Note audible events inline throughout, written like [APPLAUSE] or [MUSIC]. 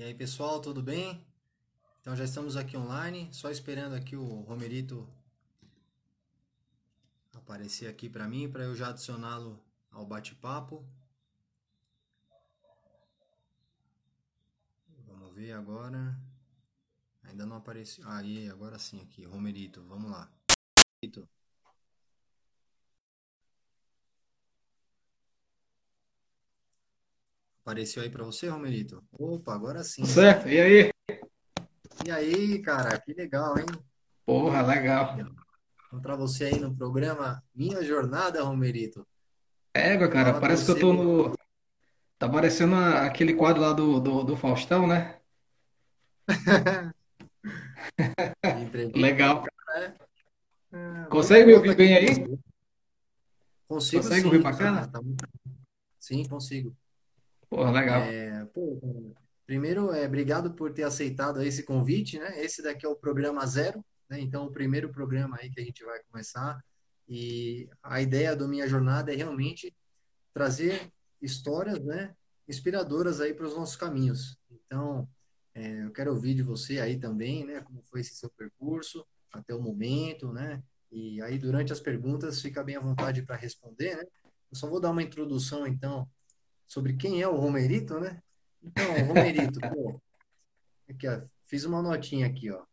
E aí, pessoal, tudo bem? Então já estamos aqui online, só esperando aqui o Romerito aparecer aqui para mim, para eu já adicioná-lo ao bate-papo. Vamos ver agora. Ainda não apareceu. Aí, agora sim aqui, Romerito, vamos lá. Romerito. Apareceu aí para você, Romerito? Opa, agora sim. Certo, e aí? E aí, cara, que legal, hein? Porra, legal. Encontrar você aí no programa Minha Jornada, Romerito. Égua, cara, Fala parece que eu tô no. Tá parecendo aquele quadro lá do, do, do Faustão, né? [LAUGHS] Legal. né? Ah, muito Consegue me ouvir bem aí? Consigo Consegue ouvir sim, tá, bacana? tá muito... Sim, consigo. Porra, legal. É, pô, primeiro, é, obrigado por ter aceitado esse convite, né? Esse daqui é o programa zero, né? Então, o primeiro programa aí que a gente vai começar. E a ideia do Minha Jornada é realmente trazer histórias, né, inspiradoras aí para os nossos caminhos. Então, é, eu quero ouvir de você aí também, né, como foi esse seu percurso até o momento, né? E aí durante as perguntas fica bem à vontade para responder, né? Eu só vou dar uma introdução então sobre quem é o Romerito, né? Então, Romerito, [LAUGHS] pô, aqui, ó, fiz uma notinha aqui, ó.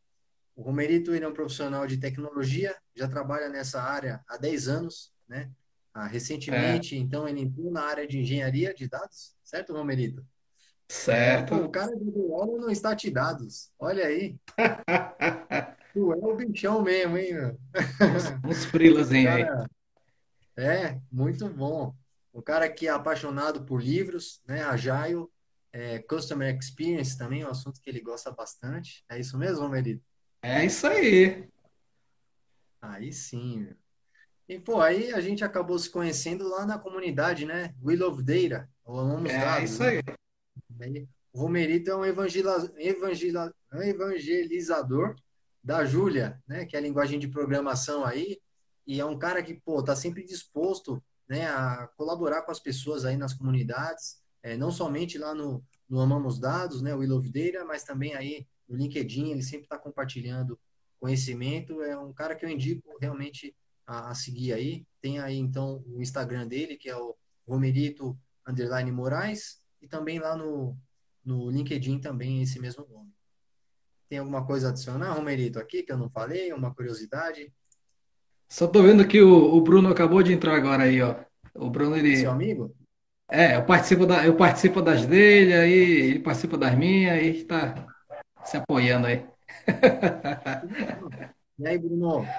O Romerito, ele é um profissional de tecnologia, já trabalha nessa área há 10 anos, né? Ah, É, recentemente, então, ele entrou na área de engenharia de dados, certo, Romerito? É, pô, o certo. cara deu aula no Statidados, olha aí, [LAUGHS] tu é o bichão mesmo, hein, meu? Uns, uns O frilazinhos aí. é muito bom. O cara que é apaixonado por livros, né? Agile, é, Customer Experience também é um assunto que ele gosta bastante. É isso mesmo, Romerito? É isso aí. Aí sim, meu. E, pô, aí a gente acabou se conhecendo lá na comunidade, né? We Love Data, ou Amamos É Dados, isso né? aí. Aí, o Romerito é um um evangelizador da Júlia, né? Que é a linguagem de programação aí, e é um cara que, pô, tá sempre disposto, né, a colaborar com as pessoas aí nas comunidades, é, não somente lá no, no Amamos Dados, né, o Data, mas também aí no LinkedIn, ele sempre está compartilhando conhecimento, é um cara que eu indico realmente a, a seguir aí. Tem aí, então, o Instagram dele, que é o Romerito Underline Moraes, e também lá no, no LinkedIn também esse mesmo nome. Tem alguma coisa adicionar, Romerito, aqui que eu não falei? Uma curiosidade? Só tô vendo que o, o Bruno acabou de entrar agora aí, ó. O Bruno, Seu ele. amigo? É, eu participo da, eu participo das dele, aí ele participa das minhas, aí tá se apoiando aí. [LAUGHS] E aí, Bruno?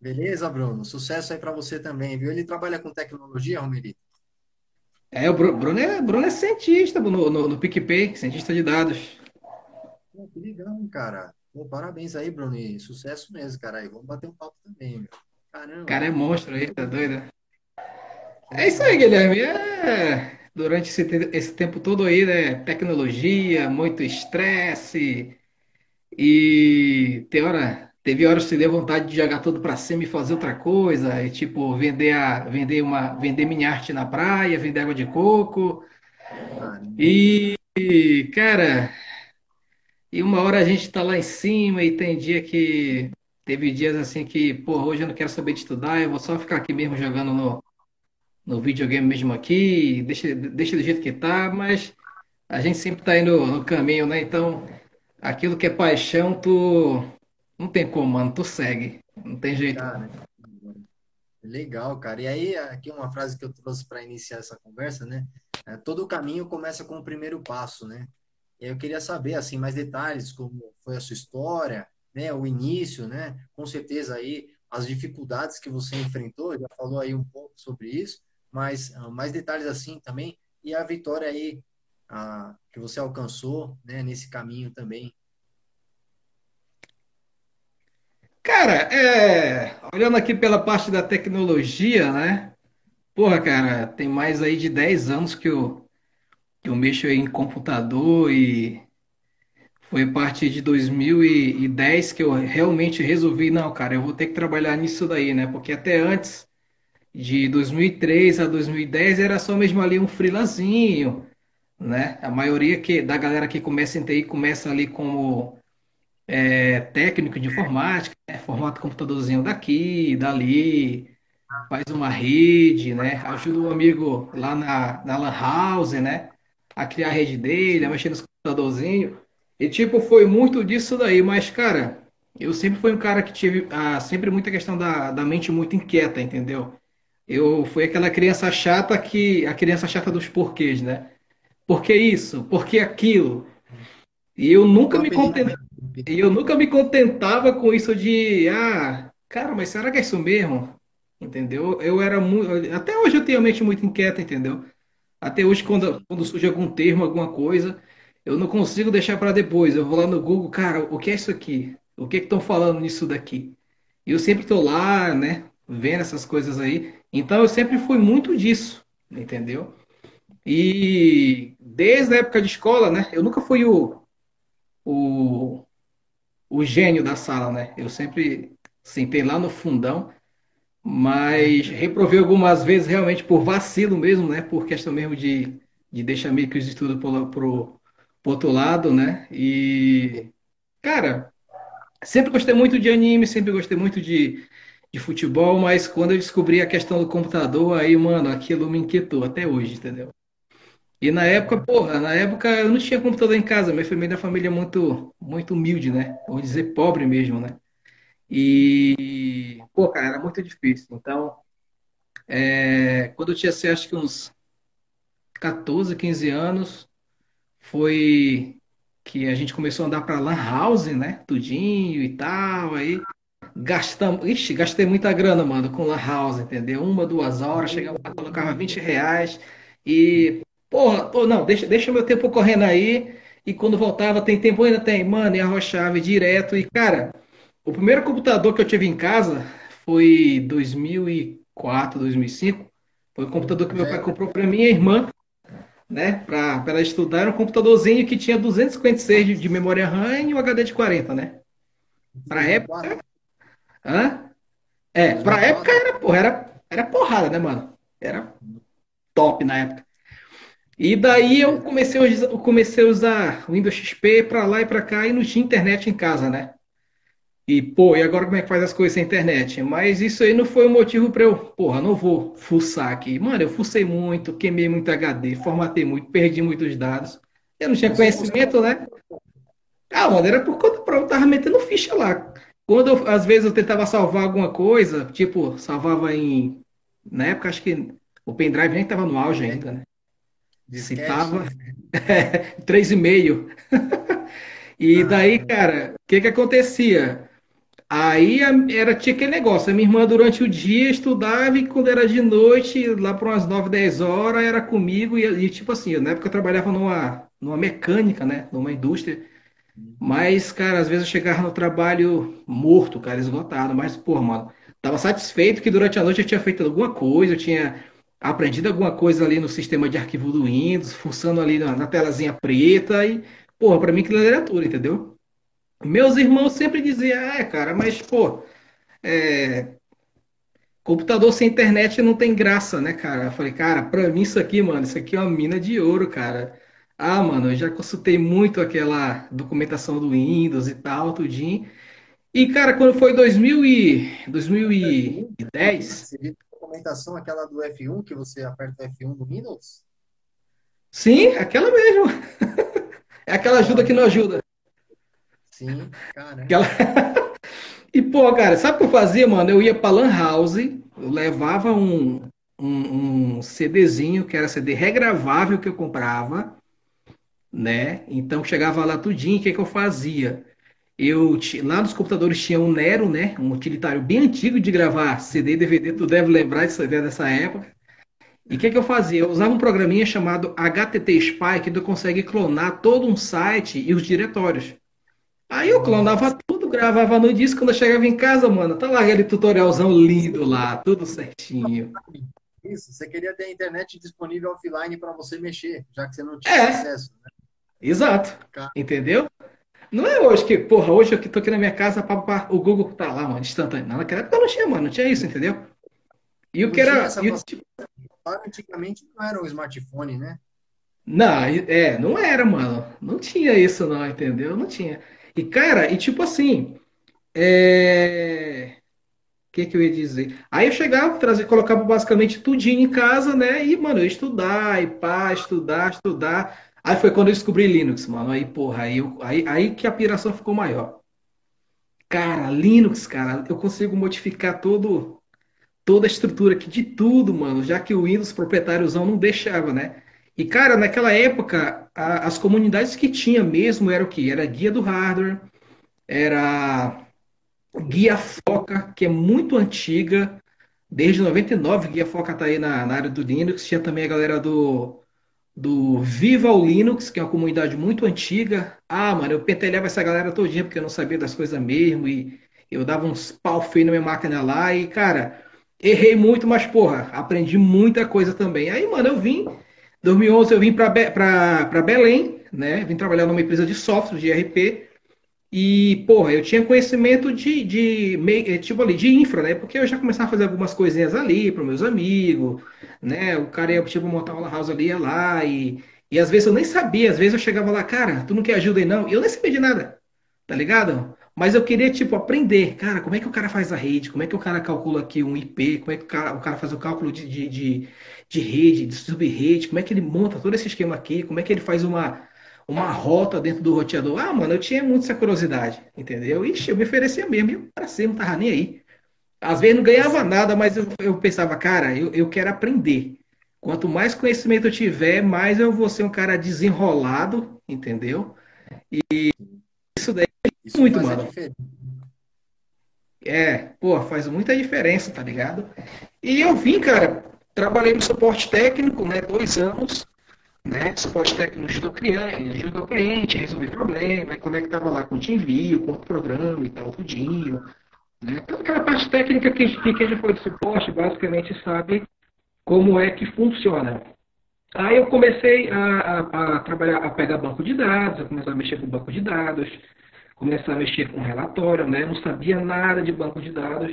Beleza, Bruno? Sucesso aí para você também, viu? Ele trabalha com tecnologia, Romerito? É, o Bru- Bruno é, Bruno é cientista no, no, no PicPay, cientista de dados. Pô, que legal, cara. Pô, parabéns aí, Bruno, e sucesso mesmo, cara. Aí, vamos bater um papo também, meu. O Caramba, cara é monstro aí, tá doido? É isso aí. Guilherme. É, durante esse, esse tempo todo aí, né? Tecnologia, muito estresse e tem hora, teve horas que deu vontade de jogar tudo pra cima e fazer outra coisa, e tipo vender a, vender uma, vender minha arte na praia, vender água de coco e, e, cara, e uma hora a gente tá lá em cima e tem dia que teve dias assim que, pô, hoje eu não quero saber de estudar, eu vou só ficar aqui mesmo jogando no, no videogame mesmo aqui, deixa, deixa do jeito que tá, mas a gente sempre tá indo no caminho, né? Então, aquilo que é paixão, tu não tem como, mano, tu segue, não tem jeito. Cara, legal, cara. E aí, aqui uma frase que eu trouxe para iniciar essa conversa, né? É, todo caminho começa com o primeiro passo, né? E eu queria saber, assim, mais detalhes, como foi a sua história, né? O início, né? Com certeza aí, as dificuldades que você enfrentou, já falou aí um pouco sobre isso, mas ah, mais detalhes assim também, e a vitória aí ah, que você alcançou, né? Nesse caminho também. Cara, é, olhando aqui pela parte da tecnologia, né? Porra, cara, tem mais aí de 10 anos que eu, que eu mexo em computador e foi a partir de 2010 que eu realmente resolvi, não, cara, eu vou ter que trabalhar nisso daí, né? Porque até antes, de 2003 a 2010, era só mesmo ali um freelancinho, né? A maioria que, da galera que começa em TI começa ali como é, técnico de informática, né? Formata computadorzinho daqui, dali, faz uma rede, né? Ajuda o amigo lá na, na Lan House, né? A criar a rede dele, a mexer nos computadorzinhos. E tipo, foi muito disso daí, mas, cara, eu sempre fui um cara que tive ah, sempre muita questão da, da mente muito inquieta, entendeu? Eu fui aquela criança chata que. A criança chata dos porquês, né? Por que isso? Por que aquilo? E eu nunca me contentava, né? eu nunca me contentava com isso de, ah, cara, mas será que é isso mesmo? Entendeu? Eu era muito. Até hoje eu tenho a mente muito inquieta, entendeu? Até hoje, quando, quando surge algum termo, alguma coisa, eu não consigo deixar para depois. Eu vou lá no Google, cara, o que é isso aqui? O que é estão falando nisso daqui? E eu sempre estou lá, né, vendo essas coisas aí. Então eu sempre fui muito disso, entendeu? E desde a época de escola, né, eu nunca fui o, o, o gênio da sala, né? Eu sempre sentei lá no fundão, mas reprovei algumas vezes realmente por vacilo mesmo, né? Por questão mesmo de, de deixar meio que os estudos pro, pro, pro outro lado, né? E, cara, sempre gostei muito de anime, sempre gostei muito de, de futebol, mas quando eu descobri a questão do computador, aí, mano, aquilo me inquietou até hoje, entendeu? E na época, porra, na época eu não tinha computador em casa, minha família é uma família muito, muito humilde, né? Vamos dizer pobre mesmo, né? E, pô, cara, era muito difícil. Então, é, quando eu tinha, assim, acho que uns 14, 15 anos, foi que a gente começou a andar pra Lan House, né? Tudinho e tal, aí gastamos, ixi, gastei muita grana, mano, com Lan House, entendeu? Uma, duas horas, chegava lá, colocava 20 reais e, porra, pô, não, deixa, deixa meu tempo correndo aí. E quando voltava, tem tempo ainda tem, mano, e arrochava direto. E, cara, o primeiro computador que eu tive em casa foi 2004, 2005. Foi o computador que meu pai Zero. comprou para minha irmã, né? Para estudar. Era um computadorzinho que tinha 256 de, de memória RAM e um HD de 40, né? Para época, 2004? hã? É, para época 2004? era, porra, era, era porrada, né, mano? Era top na época. E daí eu comecei a usar, eu comecei a usar o Windows XP para lá e para cá e não tinha internet em casa, né? E, pô, e agora como é que faz as coisas sem internet? Mas isso aí não foi o motivo para eu, porra, não vou fuçar aqui. Mano, eu fucei muito, queimei muito HD, formatei muito, perdi muitos dados. Eu não tinha conhecimento, né? Ah, mano, era por conta própria, eu tava metendo ficha lá. Quando eu- às vezes eu tentava salvar alguma coisa, tipo, salvava em. Na época, acho que o pendrive nem tava no auge é, ainda, né? Se disquete, tava, né? 3,5. E [LAUGHS] daí, Ah, cara, o que que acontecia? Aí era, tinha aquele negócio, a minha irmã durante o dia estudava e quando era de noite, lá por umas 9 10 horas, era comigo e, e, tipo assim, na época eu trabalhava numa, numa mecânica, né, numa indústria, mas, cara, às vezes eu chegava no trabalho morto, cara, esgotado, mas, pô, mano, tava satisfeito que durante a noite eu tinha feito alguma coisa, eu tinha aprendido alguma coisa ali no sistema de arquivo do Windows, fuçando ali na, na telazinha preta e, porra, pra mim era tudo, entendeu? Meus irmãos sempre diziam, é, cara, mas, pô, é, computador sem internet não tem graça, né, cara? Eu falei, cara, pra mim isso aqui, mano, isso aqui é uma mina de ouro, cara. Ah, mano, eu já consultei muito aquela documentação do Windows e tal, tudinho. E, cara, quando foi 2000 e, F1, 2010, você viu a documentação aquela do F1 que você aperta o F1 no Windows? sim, aquela mesmo. [LAUGHS] É aquela ajuda que não ajuda. Sim, caramba. [LAUGHS] E, pô, cara, sabe o que eu fazia, mano? Eu ia pra Lan House, levava um, um, um CDzinho, que era CD regravável que eu comprava, né? Então chegava lá tudinho, o que que eu fazia? Eu, lá nos computadores tinha um Nero, né? Um utilitário bem antigo de gravar CD e DVD, tu deve lembrar disso dessa época. E o que que eu fazia? Eu usava um programinha chamado HTT Spy, que tu consegue clonar todo um site e os diretórios. Aí eu clonava tudo, gravava no disco, quando eu chegava em casa, mano, tá lá aquele tutorialzão lindo lá, tudo certinho. isso. Você queria ter a internet disponível offline para você mexer, já que você não tinha É, acesso, né? exato. Entendeu? Não é hoje que, porra, hoje eu que tô aqui na minha casa, pá, pá, o Google tá lá, mano, instantâneo. Não, naquela época não tinha, mano, não tinha isso, entendeu? E o que era. o, facilidade. Antigamente não era o smartphone, né? Não, é, não era, mano. Não tinha isso, não, entendeu? Não tinha. E, cara, e tipo assim, é... o que que eu ia dizer? Aí eu chegava, trazia, colocava basicamente tudinho em casa, né? E, mano, eu ia estudar, e pá, estudar, estudar. Aí foi quando eu descobri Linux, mano. Aí, porra, aí, eu- aí, aí que a piração ficou maior. Cara, Linux, cara, eu consigo modificar todo, toda a estrutura aqui de tudo, mano, já que o Windows proprietáriozão não deixava, né? E, cara, naquela época, a- as comunidades que tinha mesmo era o quê? Era guia do hardware, era guia Foca, que é muito antiga, desde 99, guia Foca tá aí na, na área do Linux. Tinha também a galera do, do Viva o Linux, que é uma comunidade muito antiga. Ah, mano, eu pentelhava essa galera todinha porque eu não sabia das coisas mesmo e eu dava uns pau feio na minha máquina lá e, cara, errei muito, mas, porra, aprendi muita coisa também. Aí, mano, eu vim, 2011 eu vim pra Belém, né? Vim trabalhar numa empresa de software, de ERP. E, porra, eu tinha conhecimento de, de meio, eh, tipo ali, de infra, né? Porque eu já começava a fazer algumas coisinhas ali para meus amigos, né? O cara ia, tipo, montar uma house ali, ia lá, e, e às vezes eu nem sabia, às vezes eu chegava lá, cara, tu não quer ajuda aí não? E eu nem sabia de nada, tá ligado? Mas eu queria, tipo, aprender, cara, como é que o cara faz a rede, como é que o cara calcula aqui um IP, como é que o cara, o cara faz o cálculo de, de, de, de rede, de subrede, como é que ele monta todo esse esquema aqui, como é que ele faz uma uma rota dentro do roteador. Ah, mano, eu tinha muito essa curiosidade, entendeu? Ixi, eu me oferecia mesmo, eu pra cima, não tava nem aí. Às vezes não ganhava nada, mas eu, eu pensava, cara, eu, eu quero aprender. Quanto mais conhecimento eu tiver, mais eu vou ser um cara desenrolado, entendeu? Isso daí é Isso muito, faz a mano. É, pô, faz muita diferença, tá ligado? E eu vim, cara, trabalhei no suporte técnico, né, dois anos, né? Suporte técnico ajudou o cliente, ajudou o cliente a resolver problema, conectava lá com o TeamViewer, com o programa e tal, tudinho, né? Toda aquela parte técnica que, que quem já foi de suporte basicamente sabe como é que funciona. Aí eu comecei a, a, a trabalhar, a pegar banco de dados, a começar a mexer com banco de dados, começar a mexer com relatório, né? Não sabia nada de banco de dados.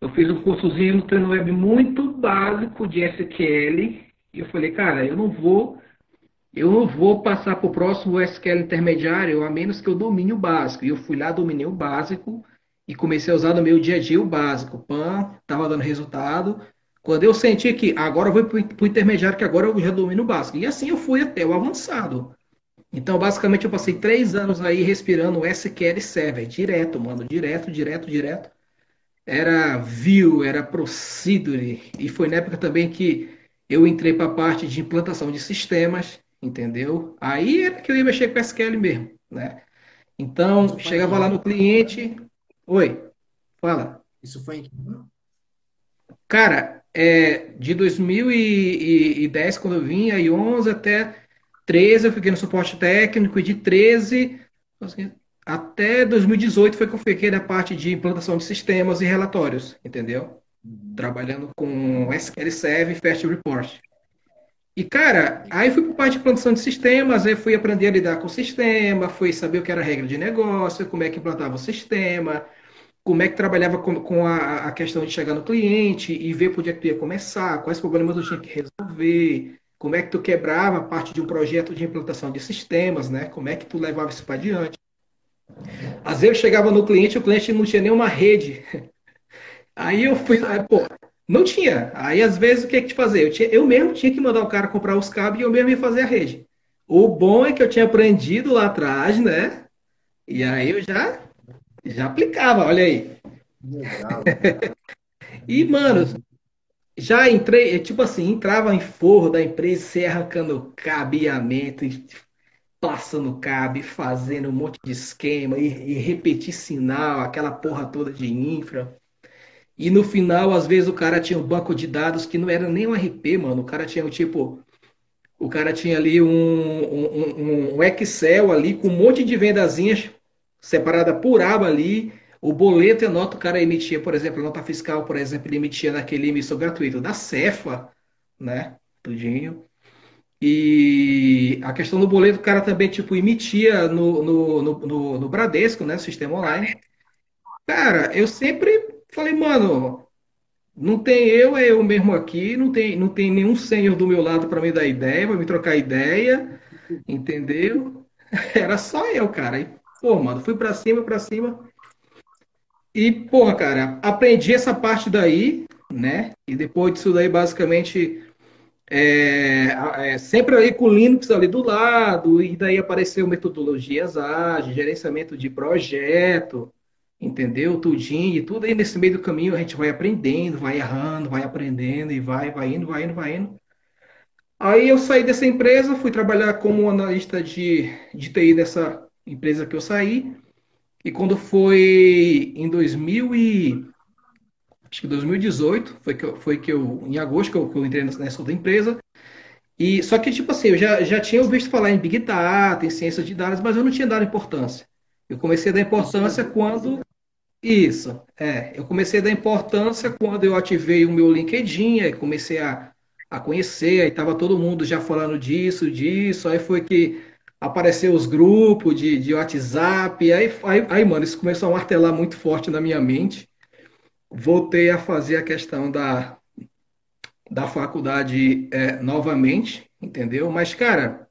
Eu fiz um cursozinho no treino web muito básico de SQL e eu falei, cara, eu não vou eu não vou passar para o próximo SQL intermediário a menos que eu domine o básico. E eu fui lá, dominei o básico e comecei a usar no meu dia a dia o básico. Pan, estava dando resultado. Quando eu senti que agora eu vou para o intermediário, que agora eu já domino o básico. E assim eu fui até o avançado. Então, basicamente, eu passei três anos aí respirando o SQL Server, direto, mano, direto, direto, direto. Era Vue, era Procedure, e foi na época também que eu entrei para a parte de implantação de sistemas, entendeu? Aí era que eu ia mexer com SQL mesmo, né? Então, chegava lá no cliente, oi, fala. Isso foi em que? Cara, é, de 2010, quando eu vim, aí 11 até 13 eu fiquei no suporte técnico, e de 13 até 2018 foi que eu fiquei na parte de implantação de sistemas e relatórios, entendeu? Uhum. Trabalhando com SQL Server e Fast Report. E, cara, aí fui para a parte de implantação de sistemas, aí fui aprender a lidar com o sistema, fui saber o que era regra de negócio, como é que implantava o sistema, como é que trabalhava com, com a, a questão de chegar no cliente e ver por onde é que tu ia começar, quais problemas tu tinha que resolver, como é que tu quebrava parte de um projeto de implantação de sistemas, né? Como é que tu levava isso para diante. Às vezes eu chegava no cliente, o cliente não tinha nenhuma rede. [LAUGHS] Aí eu fui, aí, pô, não tinha. Aí às vezes o que é que te fazer? Eu, tinha, eu mesmo tinha que mandar o cara comprar os cabos e eu mesmo ia fazer a rede. O bom é que eu tinha aprendido lá atrás, né? E aí eu já já aplicava, olha aí. Legal. [LAUGHS] E, mano, Já entrei, é tipo assim, entrava em forro da empresa, você arrancando cabeamento, passando cabe, fazendo um monte de esquema e, e repetir sinal, aquela porra toda de infra. E no final, às vezes, o cara tinha um banco de dados que não era nem um RP, mano. O cara tinha, tipo, o cara tinha ali um, um, um- um Excel ali com um monte de vendazinhas separada por aba ali. O boleto e a nota o cara emitia, por exemplo, a nota fiscal, por exemplo, ele emitia naquele emissor gratuito da Cefa, né? Tudinho. E a questão do boleto, o cara também, tipo, emitia no, no, no, no, no Bradesco, né? Sistema online. Cara, eu sempre falei, mano. não tem eu, é eu mesmo aqui, não tem, não tem nenhum senhor do meu lado para me dar ideia, para me trocar ideia, entendeu? [LAUGHS] Era só eu, cara. Pô, mano, fui para cima, para cima. E, porra, cara, aprendi essa parte daí, né? E depois disso daí, basicamente, é, é, sempre ali com o Linux ali do lado, e daí apareceu metodologias ágeis, gerenciamento de projeto, entendeu? Tudinho, e tudo aí nesse meio do caminho a gente vai aprendendo, vai errando, vai aprendendo, e vai, vai indo, vai indo, vai indo. Aí eu saí dessa empresa, fui trabalhar como analista de, de TI nessa empresa que eu saí, e quando foi em 2000 e, acho que 2018, foi que eu, foi que eu em agosto que eu, que eu entrei nessa outra empresa. E só que tipo assim, eu já, já tinha ouvido falar em Big Data, em ciência de dados, mas eu não tinha dado importância. Eu comecei a dar importância quando isso, é, eu comecei a dar importância quando eu ativei o meu LinkedIn, aí comecei a, a conhecer, aí tava todo mundo já falando disso, disso, aí foi que apareceu os grupos de, de WhatsApp, aí, aí, aí, mano, isso começou a martelar muito forte na minha mente. Voltei a fazer a questão da, da faculdade é, novamente, entendeu? Mas, cara,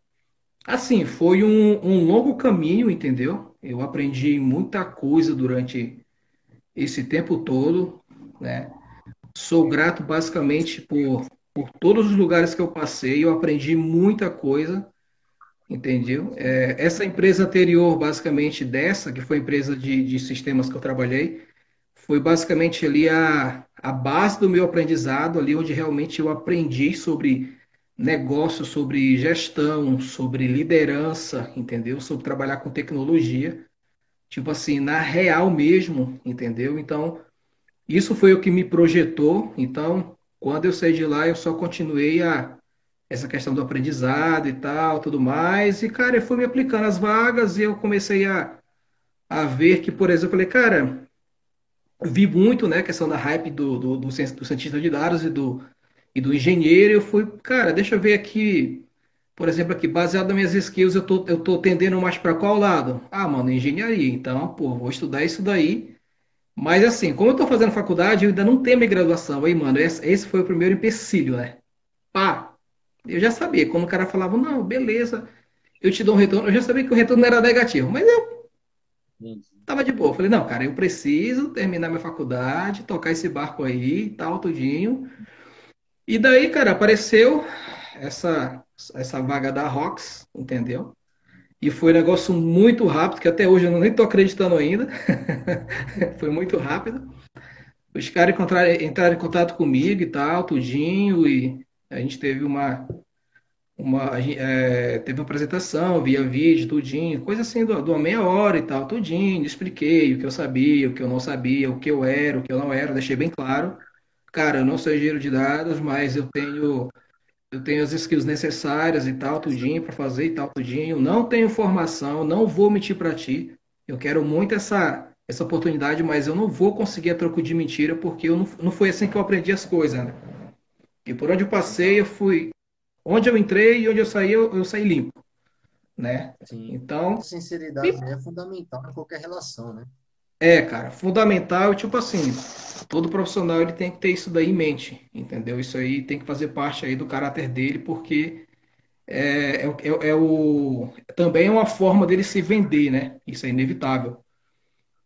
assim, foi um, um longo caminho, entendeu? Eu aprendi muita coisa durante esse tempo todo, né? Sou grato basicamente por, por todos os lugares que eu passei, eu aprendi muita coisa, entendeu? É, essa empresa anterior, basicamente dessa, que foi a empresa de, de sistemas que eu trabalhei, foi basicamente ali a, a base do meu aprendizado, ali onde realmente eu aprendi sobre negócio, sobre gestão, sobre liderança, entendeu? Sobre trabalhar com tecnologia, tipo assim, na real mesmo, entendeu? Então, isso foi o que me projetou. Então, quando eu saí de lá, eu só continuei a essa questão do aprendizado e tal, tudo mais. E, cara, eu fui me aplicando as vagas e eu comecei a, a ver que, por exemplo, eu falei, cara, vi muito, né, a questão da hype do, do, do, do cientista de dados e do, e do engenheiro. Eu fui, cara, deixa eu ver aqui, por exemplo, aqui, baseado nas minhas skills, eu tô, eu tô tendendo mais para qual lado? Ah, mano, engenharia. Então, pô, vou estudar isso daí. Mas assim, como eu tô fazendo faculdade, eu ainda não tenho minha graduação. Aí, mano, esse, esse foi o primeiro empecilho, né? Pá, eu já sabia. Quando o cara falava, não, beleza, eu te dou um retorno, eu já sabia que o retorno era negativo. Mas eu tava de boa. Falei, não, cara, eu preciso terminar minha faculdade, tocar esse barco aí, tal, tudinho. E daí, cara, apareceu essa, essa vaga da Rox, entendeu? E foi um negócio muito rápido, que até hoje eu nem tô acreditando ainda. [LAUGHS] foi muito rápido. Os caras entraram em contato comigo e tal, tudinho, e a gente teve uma, uma é, teve uma apresentação via vídeo, tudinho, coisa assim, de uma meia hora e tal, tudinho, expliquei o que eu sabia, o que eu não sabia, o que eu era, o que eu não era, deixei bem claro. Cara, eu não sou engenheiro de dados, mas eu tenho eu tenho as skills necessárias e tal, tudinho, para fazer e tal, tudinho. Não tenho formação, não vou mentir para ti. Eu quero muito essa, essa oportunidade, mas eu não vou conseguir a troco de mentira, porque eu não, não foi assim que eu aprendi as coisas, né? E por onde eu passei, eu fui. Onde eu entrei e onde eu saí, eu, eu saí limpo. Né? Sim. Então. Sinceridade é fundamental em qualquer relação, né? É, cara, fundamental, tipo assim, todo profissional ele tem que ter isso daí em mente, entendeu? Isso aí tem que fazer parte aí do caráter dele, porque é, é, é, é o, também é uma forma dele se vender, né? Isso é inevitável.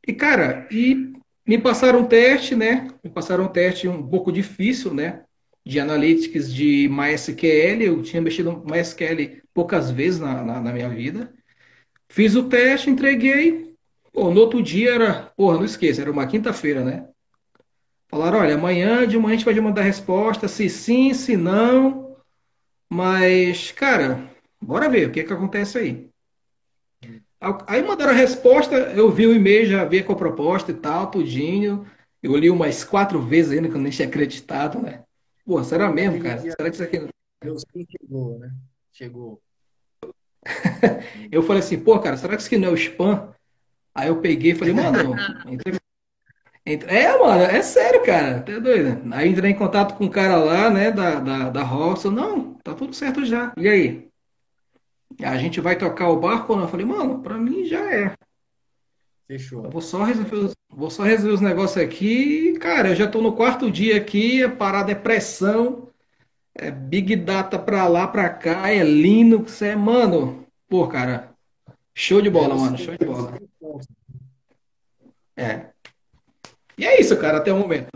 E, cara, e me passaram um teste, né? Me passaram um teste um pouco difícil, né? De Analytics de MySQL. Eu tinha mexido no MySQL poucas vezes na, na, na minha vida. Fiz o teste, entreguei. Pô, no outro dia era, porra, não esqueça, era uma quinta-feira, né? Falaram, olha, amanhã de manhã a gente vai te mandar a resposta, se sim, se não. Mas, cara, bora ver o que que acontece aí. Aí mandaram a resposta, eu vi o e-mail, já vi com a proposta e tal, tudinho. Eu li umas quatro vezes ainda, que eu nem tinha acreditado, né? Pô, será mesmo, cara? Será que isso aqui. Deus chegou, né? Chegou. [LAUGHS] eu falei assim, pô, cara, será que isso aqui não é o spam? Aí eu peguei e falei, mano, entre... É, mano, é sério, cara, tá doido. Aí entrei em contato com o cara lá, né, da, da, da roça. Não, tá tudo certo já. E aí? A gente vai tocar o barco ou não? Eu falei, mano, pra mim já é. Eu vou só resolver, vou só resolver os negócios aqui. Cara, eu já estou no quarto dia aqui, a parada é pressão, é Big Data pra lá, pra cá, é Linux, é, mano. Pô, cara, show de É, bola, mano, show de os bola. É. E é isso, cara, até o momento.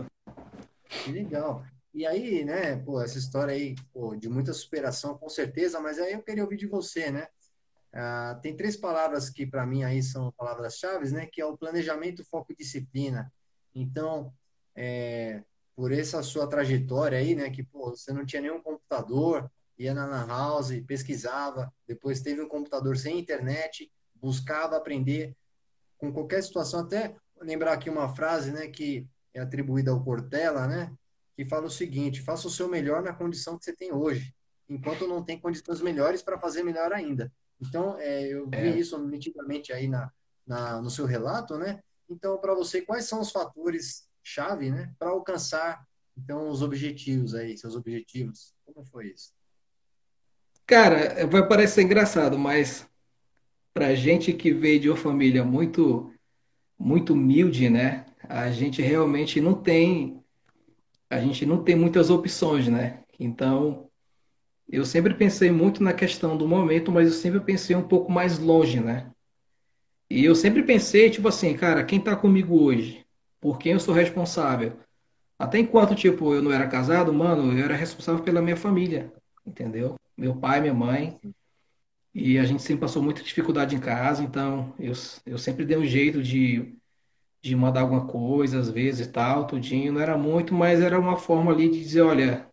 Que legal. E aí, né, pô, essa história aí, pô, de muita superação, com certeza, mas aí eu queria ouvir de você, né? Ah, tem três palavras que para mim aí são palavras-chaves, né? Que é o planejamento, foco e disciplina. Então, é, por essa sua trajetória aí, né? Que pô, você não tinha nenhum computador, ia na Lan House, pesquisava, depois teve um computador sem internet, buscava aprender com qualquer situação, até lembrar aqui uma frase, né? Que é atribuída ao Cortella, né? Que fala o seguinte: faça o seu melhor na condição que você tem hoje, enquanto não tem condições melhores para fazer melhor ainda. Então, é, eu vi É. isso nitidamente aí na, na, no seu relato, né? Então, para você, quais são os fatores chave, né, para alcançar então os objetivos aí, seus objetivos? Como foi isso? Cara, vai parecer engraçado, mas pra gente que veio de uma família muito, muito humilde, né? A gente realmente não tem, a gente não tem muitas opções, né? Então, eu sempre pensei muito na questão do momento, mas eu sempre pensei um pouco mais longe, né? E eu sempre pensei, tipo assim, cara, quem tá comigo hoje? Por quem eu sou responsável? Até enquanto, tipo, eu não era casado, mano, eu era responsável pela minha família, entendeu? Meu pai, minha mãe. E a gente sempre passou muita dificuldade em casa, então eu, eu sempre dei um jeito de, de mandar alguma coisa, às vezes e tal, tudinho. Não era muito, mas era uma forma ali de dizer, olha,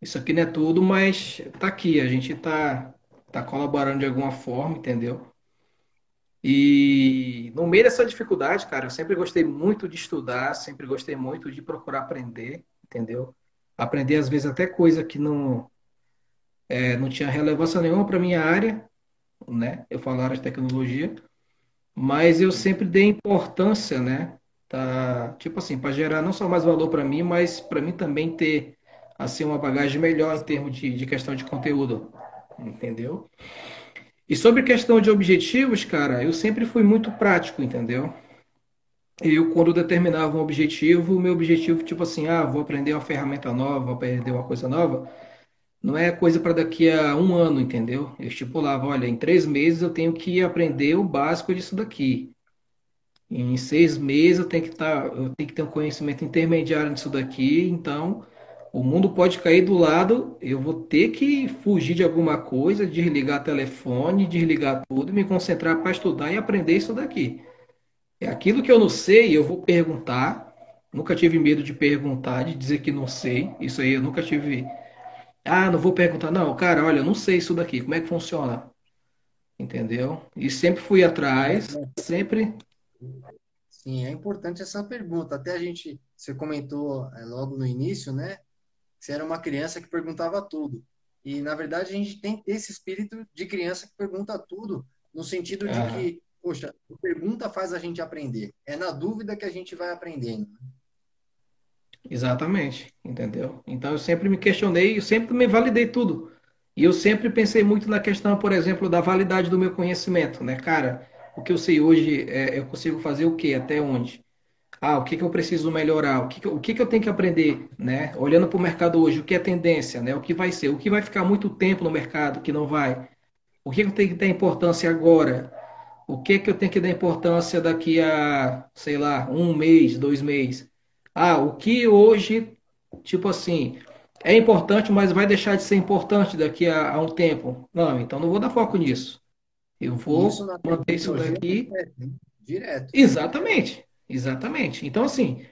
isso aqui não é tudo, mas tá aqui, a gente tá, tá colaborando de alguma forma, entendeu? E no meio dessa dificuldade, cara, eu sempre gostei muito de estudar, sempre gostei muito de procurar aprender, entendeu? Aprender às vezes até coisa que não, é, não tinha relevância nenhuma para minha área, né? Eu falo área de tecnologia, mas eu sempre dei importância, né? Tá, tipo assim, para gerar não só mais valor para mim, mas para mim também ter assim uma bagagem melhor em termos de, de questão de conteúdo, entendeu? E sobre questão de objetivos, cara, eu sempre fui muito prático, entendeu? Eu, quando determinava um objetivo, o meu objetivo, tipo assim, ah, vou aprender uma ferramenta nova, vou aprender uma coisa nova, não é coisa para daqui a um ano, entendeu? Eu estipulava, olha, em três meses eu tenho que aprender o básico disso daqui. Em seis meses eu tenho que estar, eu tenho que ter um conhecimento intermediário nisso daqui, então o mundo pode cair do lado, eu vou ter que fugir de alguma coisa, desligar telefone, desligar tudo, me concentrar para estudar e aprender isso daqui. É aquilo que eu não sei, eu vou perguntar. Nunca tive medo de perguntar, de dizer que não sei. Isso aí eu nunca tive. Ah, não vou perguntar. Não, cara, olha, eu não sei isso daqui. Como é que funciona? Entendeu? E sempre fui atrás, sempre. sim, é importante essa pergunta. Até a gente, você comentou é, logo no início, né? Você era uma criança que perguntava tudo. E, na verdade, a gente tem que ter esse espírito de criança que pergunta tudo, no sentido de Aham, que, poxa, a pergunta faz a gente aprender. É na dúvida que a gente vai aprendendo. exatamente. Entendeu? Então eu sempre me questionei, eu sempre me validei tudo. E eu sempre pensei muito na questão, por exemplo, da validade do meu conhecimento, né? Cara, o que eu sei hoje, é, eu consigo fazer o quê? Até onde? Ah, o que que eu preciso melhorar? O que que, eu- o que que eu tenho que aprender, né? Olhando para o mercado hoje, o que é tendência, né? O que vai ser? O que vai ficar muito tempo no mercado, que não vai? O que que eu tenho que dar importância agora? O que que eu tenho que dar importância daqui a, sei lá, um mês, dois meses? Ah, o que hoje, tipo assim, é importante, mas vai deixar de ser importante daqui a, a um tempo? Não, então não vou dar foco nisso. Eu E isso vou na manter isso daqui né? Direto. exatamente, exatamente. Então, assim,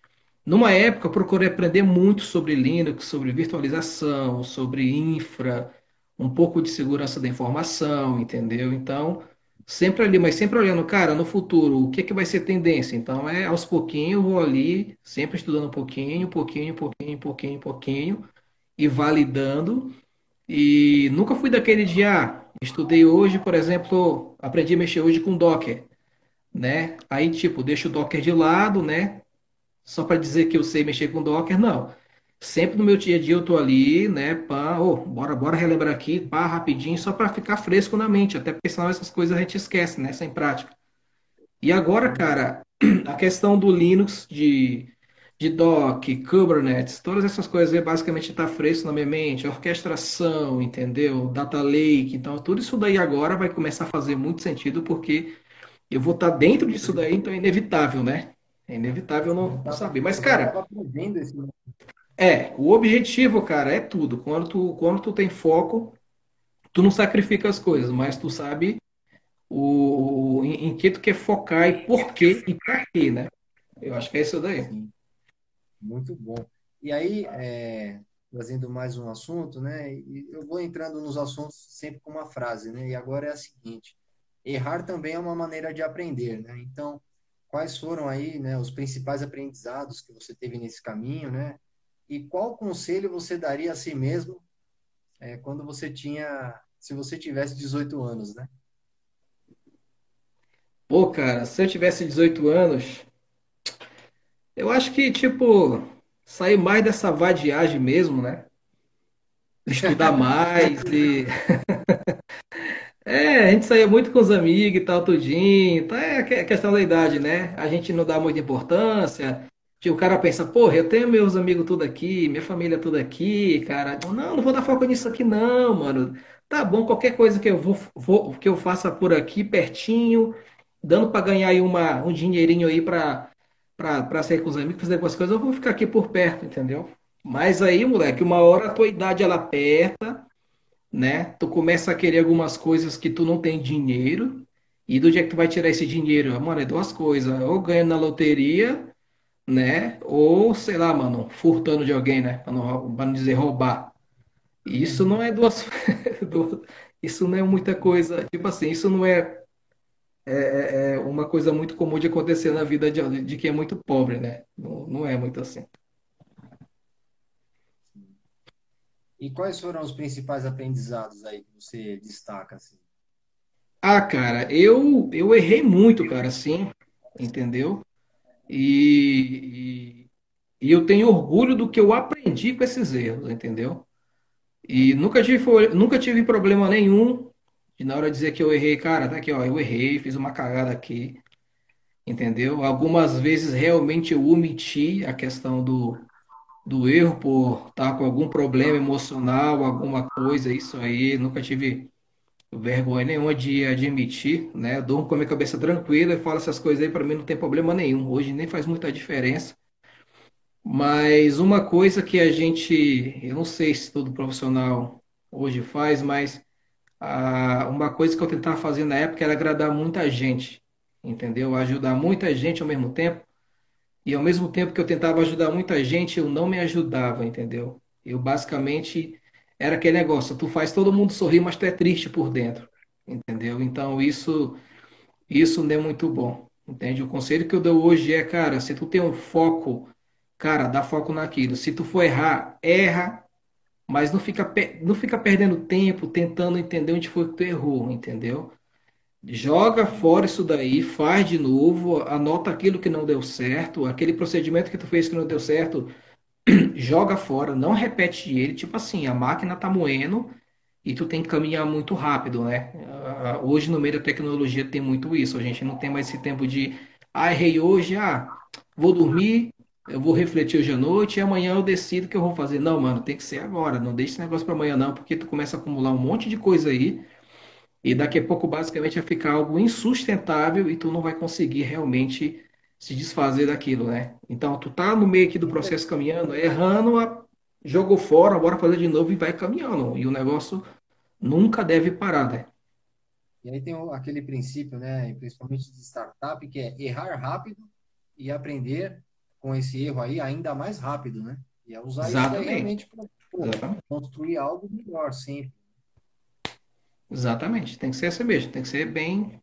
Numa época, eu procurei aprender muito sobre Linux, sobre virtualização, sobre infra, um pouco de segurança da informação, entendeu? Então, sempre ali, mas sempre olhando, cara, no futuro, o que que vai ser tendência? Então, é aos pouquinhos, eu vou ali, sempre estudando um pouquinho, pouquinho, pouquinho, pouquinho, pouquinho, e validando. E nunca fui daquele de, ah, estudei hoje, por exemplo, aprendi a mexer hoje com Docker, né? Aí, tipo, deixo o Docker de lado, né? só para dizer que eu sei mexer com Docker, não. Sempre no meu dia a dia eu tô ali, né, pá, ô, bora, bora relembrar aqui, pá, rapidinho, só para ficar fresco na mente, até porque senão essas coisas a gente esquece, né, sem prática. E agora, cara, [CLEARS THROAT] a questão do Linux, de, de Docker, Kubernetes, todas essas coisas aí basicamente está fresco na minha mente. Orquestração, entendeu? Data Lake. Então, tudo isso daí agora vai começar a fazer muito sentido porque eu vou estar dentro disso daí, então é inevitável, né? É inevitável não, não saber. Mas, cara, é, o objetivo, cara, é tudo. Quando tu, quando tu tem foco, tu não sacrifica as coisas, mas tu sabe o, em, em que tu quer focar e por quê e pra quê, né? Eu acho que é isso daí. Sim, muito bom. E aí, é, trazendo mais um assunto, né? Eu vou entrando nos assuntos sempre com uma frase, né? E agora é a seguinte: errar também é uma maneira de aprender, né? Então, quais foram aí, né, os principais aprendizados que você teve nesse caminho, né? E qual conselho você daria a si mesmo é, quando você tinha, se você tivesse 18 anos, né? Pô, cara, se eu tivesse 18 anos, eu acho que, tipo, sair mais dessa vadiagem mesmo, né? Estudar [LAUGHS] mais e [LAUGHS] É, a gente saía muito com os amigos e tal, tudinho. Então é que- questão da idade, né? A gente não dá muita importância. Tipo, o cara pensa, porra, eu tenho meus amigos tudo aqui, minha família tudo aqui, cara. Não, não vou dar foco nisso aqui, não, mano. Tá bom, qualquer coisa que eu vou, vou- que eu faça por aqui, pertinho, dando pra ganhar aí uma, um dinheirinho aí pra, pra, pra sair com os amigos, fazer algumas coisas, eu vou ficar aqui por perto, entendeu? Mas aí, moleque, uma hora a tua idade ela aperta né? Tu começa a querer algumas coisas que tu não tem dinheiro, e do dia que tu vai tirar esse dinheiro, mano, é duas coisas, ou ganha na loteria, né? Ou, sei lá, mano, furtando de alguém, né? Pra não, pra não dizer roubar. Isso não é duas, [LAUGHS] du- isso não é muita coisa, tipo assim, isso não é, é, é é uma coisa muito comum de acontecer na vida de, de quem é muito pobre, né? Não, não é muito assim. E quais foram os principais aprendizados aí que você destaca, assim? Ah, cara, eu eu errei muito, cara, assim, entendeu? E, E eu tenho orgulho do que eu aprendi com esses erros, entendeu? E nunca tive, nunca tive problema nenhum de na hora dizer que eu errei, cara, tá aqui, ó, eu errei, fiz uma cagada aqui, entendeu? Algumas vezes realmente eu omiti a questão do, do erro por estar com algum problema emocional, alguma coisa, isso aí, nunca tive vergonha nenhuma de admitir, né? Eu durmo com a minha cabeça tranquila e falo essas coisas aí, pra mim não tem problema nenhum. Hoje nem faz muita diferença. Mas uma coisa que a gente, eu não sei se todo profissional hoje faz, mas uma coisa que eu tentava fazer na época era agradar muita gente, entendeu? Ajudar muita gente ao mesmo tempo. E ao mesmo tempo que eu tentava ajudar muita gente, eu não me ajudava, entendeu? Eu basicamente era aquele negócio, tu faz todo mundo sorrir, mas tu é triste por dentro, entendeu? Então isso isso não é muito bom, entende? O conselho que eu dou hoje é, cara, se tu tem um foco, cara, dá foco naquilo. Se tu for errar, erra, mas não fica, não fica perdendo tempo tentando entender onde foi que tu errou, entendeu? Joga fora isso daí, faz de novo, anota aquilo que não deu certo, aquele procedimento que tu fez que não deu certo, [CLEARS THROAT] joga fora, não repete ele. Tipo assim, a máquina tá moendo e tu tem que caminhar muito rápido, né? Ah, Hoje no meio da tecnologia tem muito isso. A gente não tem mais esse tempo de, ah, errei hoje, ah, vou dormir, eu vou refletir hoje à noite e amanhã eu decido o que eu vou fazer. Não, mano, tem que ser agora. Não deixe esse negócio para amanhã não, porque tu começa a acumular um monte de coisa aí e daqui a pouco basicamente vai ficar algo insustentável e tu não vai conseguir realmente se desfazer daquilo, né? Então tu tá no meio aqui do processo caminhando, errando, a- jogou fora, bora fazer de novo e vai caminhando. E o negócio Nunca deve parar, né? E aí tem aquele princípio, né, principalmente de startup, que é errar rápido e aprender com esse erro aí ainda mais rápido, né? E é usar isso Exatamente. realmente para construir algo melhor sempre. Exatamente. Tem que ser assim mesmo. Tem que ser bem,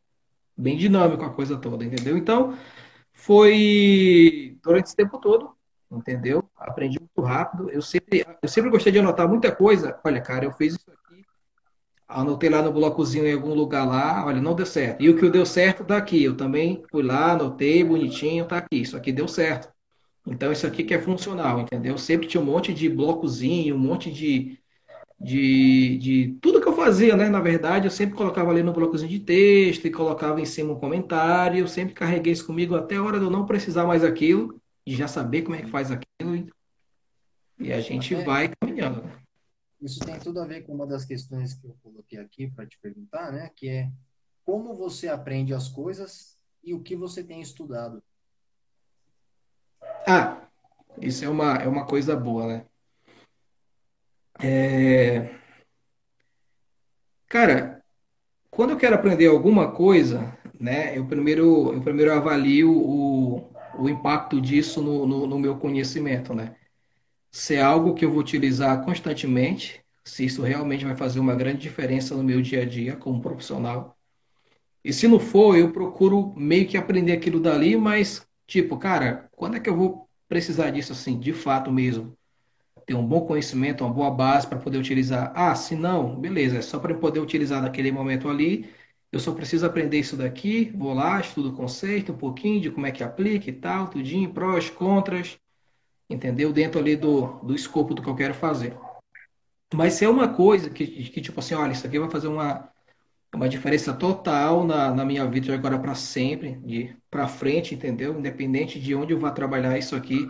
bem dinâmico a coisa toda, entendeu? Então, foi durante esse tempo todo, entendeu? Aprendi muito rápido. Eu sempre, eu sempre gostei de anotar muita coisa. Olha, cara, eu fiz isso aqui, anotei lá no blocozinho em algum lugar lá, olha, não deu certo. E o que deu certo tá aqui. Eu também fui lá, anotei bonitinho, tá aqui. Isso aqui deu certo. Então, isso aqui que é funcional, entendeu? Sempre tinha um monte de blocozinho, um monte de de, de tudo que eu fazia, né? Na verdade, eu sempre colocava ali no blocozinho de texto e colocava em cima um comentário. Eu sempre carreguei isso comigo até a hora de eu não precisar mais aquilo e já saber como é que faz aquilo. E a gente vai caminhando. isso tem tudo a ver com uma das questões que eu coloquei aqui para te perguntar, né? Que é como você aprende as coisas e o que você tem estudado. Ah, isso é uma, é uma coisa boa, né? É, cara, quando eu quero aprender alguma coisa, né? Eu primeiro, eu primeiro avalio o, o impacto disso no, no, no meu conhecimento, né? Se é algo que eu vou utilizar constantemente, se isso realmente vai fazer uma grande diferença no meu dia a dia como profissional. E se não for, eu procuro meio que aprender aquilo dali, mas, tipo, cara, quando é que eu vou precisar disso assim, de fato mesmo? Ter um bom conhecimento, uma boa base para poder utilizar. Ah, se não, beleza, é só para poder utilizar naquele momento ali. Eu só preciso aprender isso daqui, vou lá, estudo o conceito, um pouquinho de como é que aplica e tal, tudinho, prós, contras, entendeu? Dentro ali do, do escopo do que eu quero fazer. Mas se é uma coisa que, que tipo assim, olha, isso aqui vai fazer uma, uma diferença total na, na minha vida de agora para sempre, de para frente, entendeu? Independente de onde eu vá trabalhar isso aqui,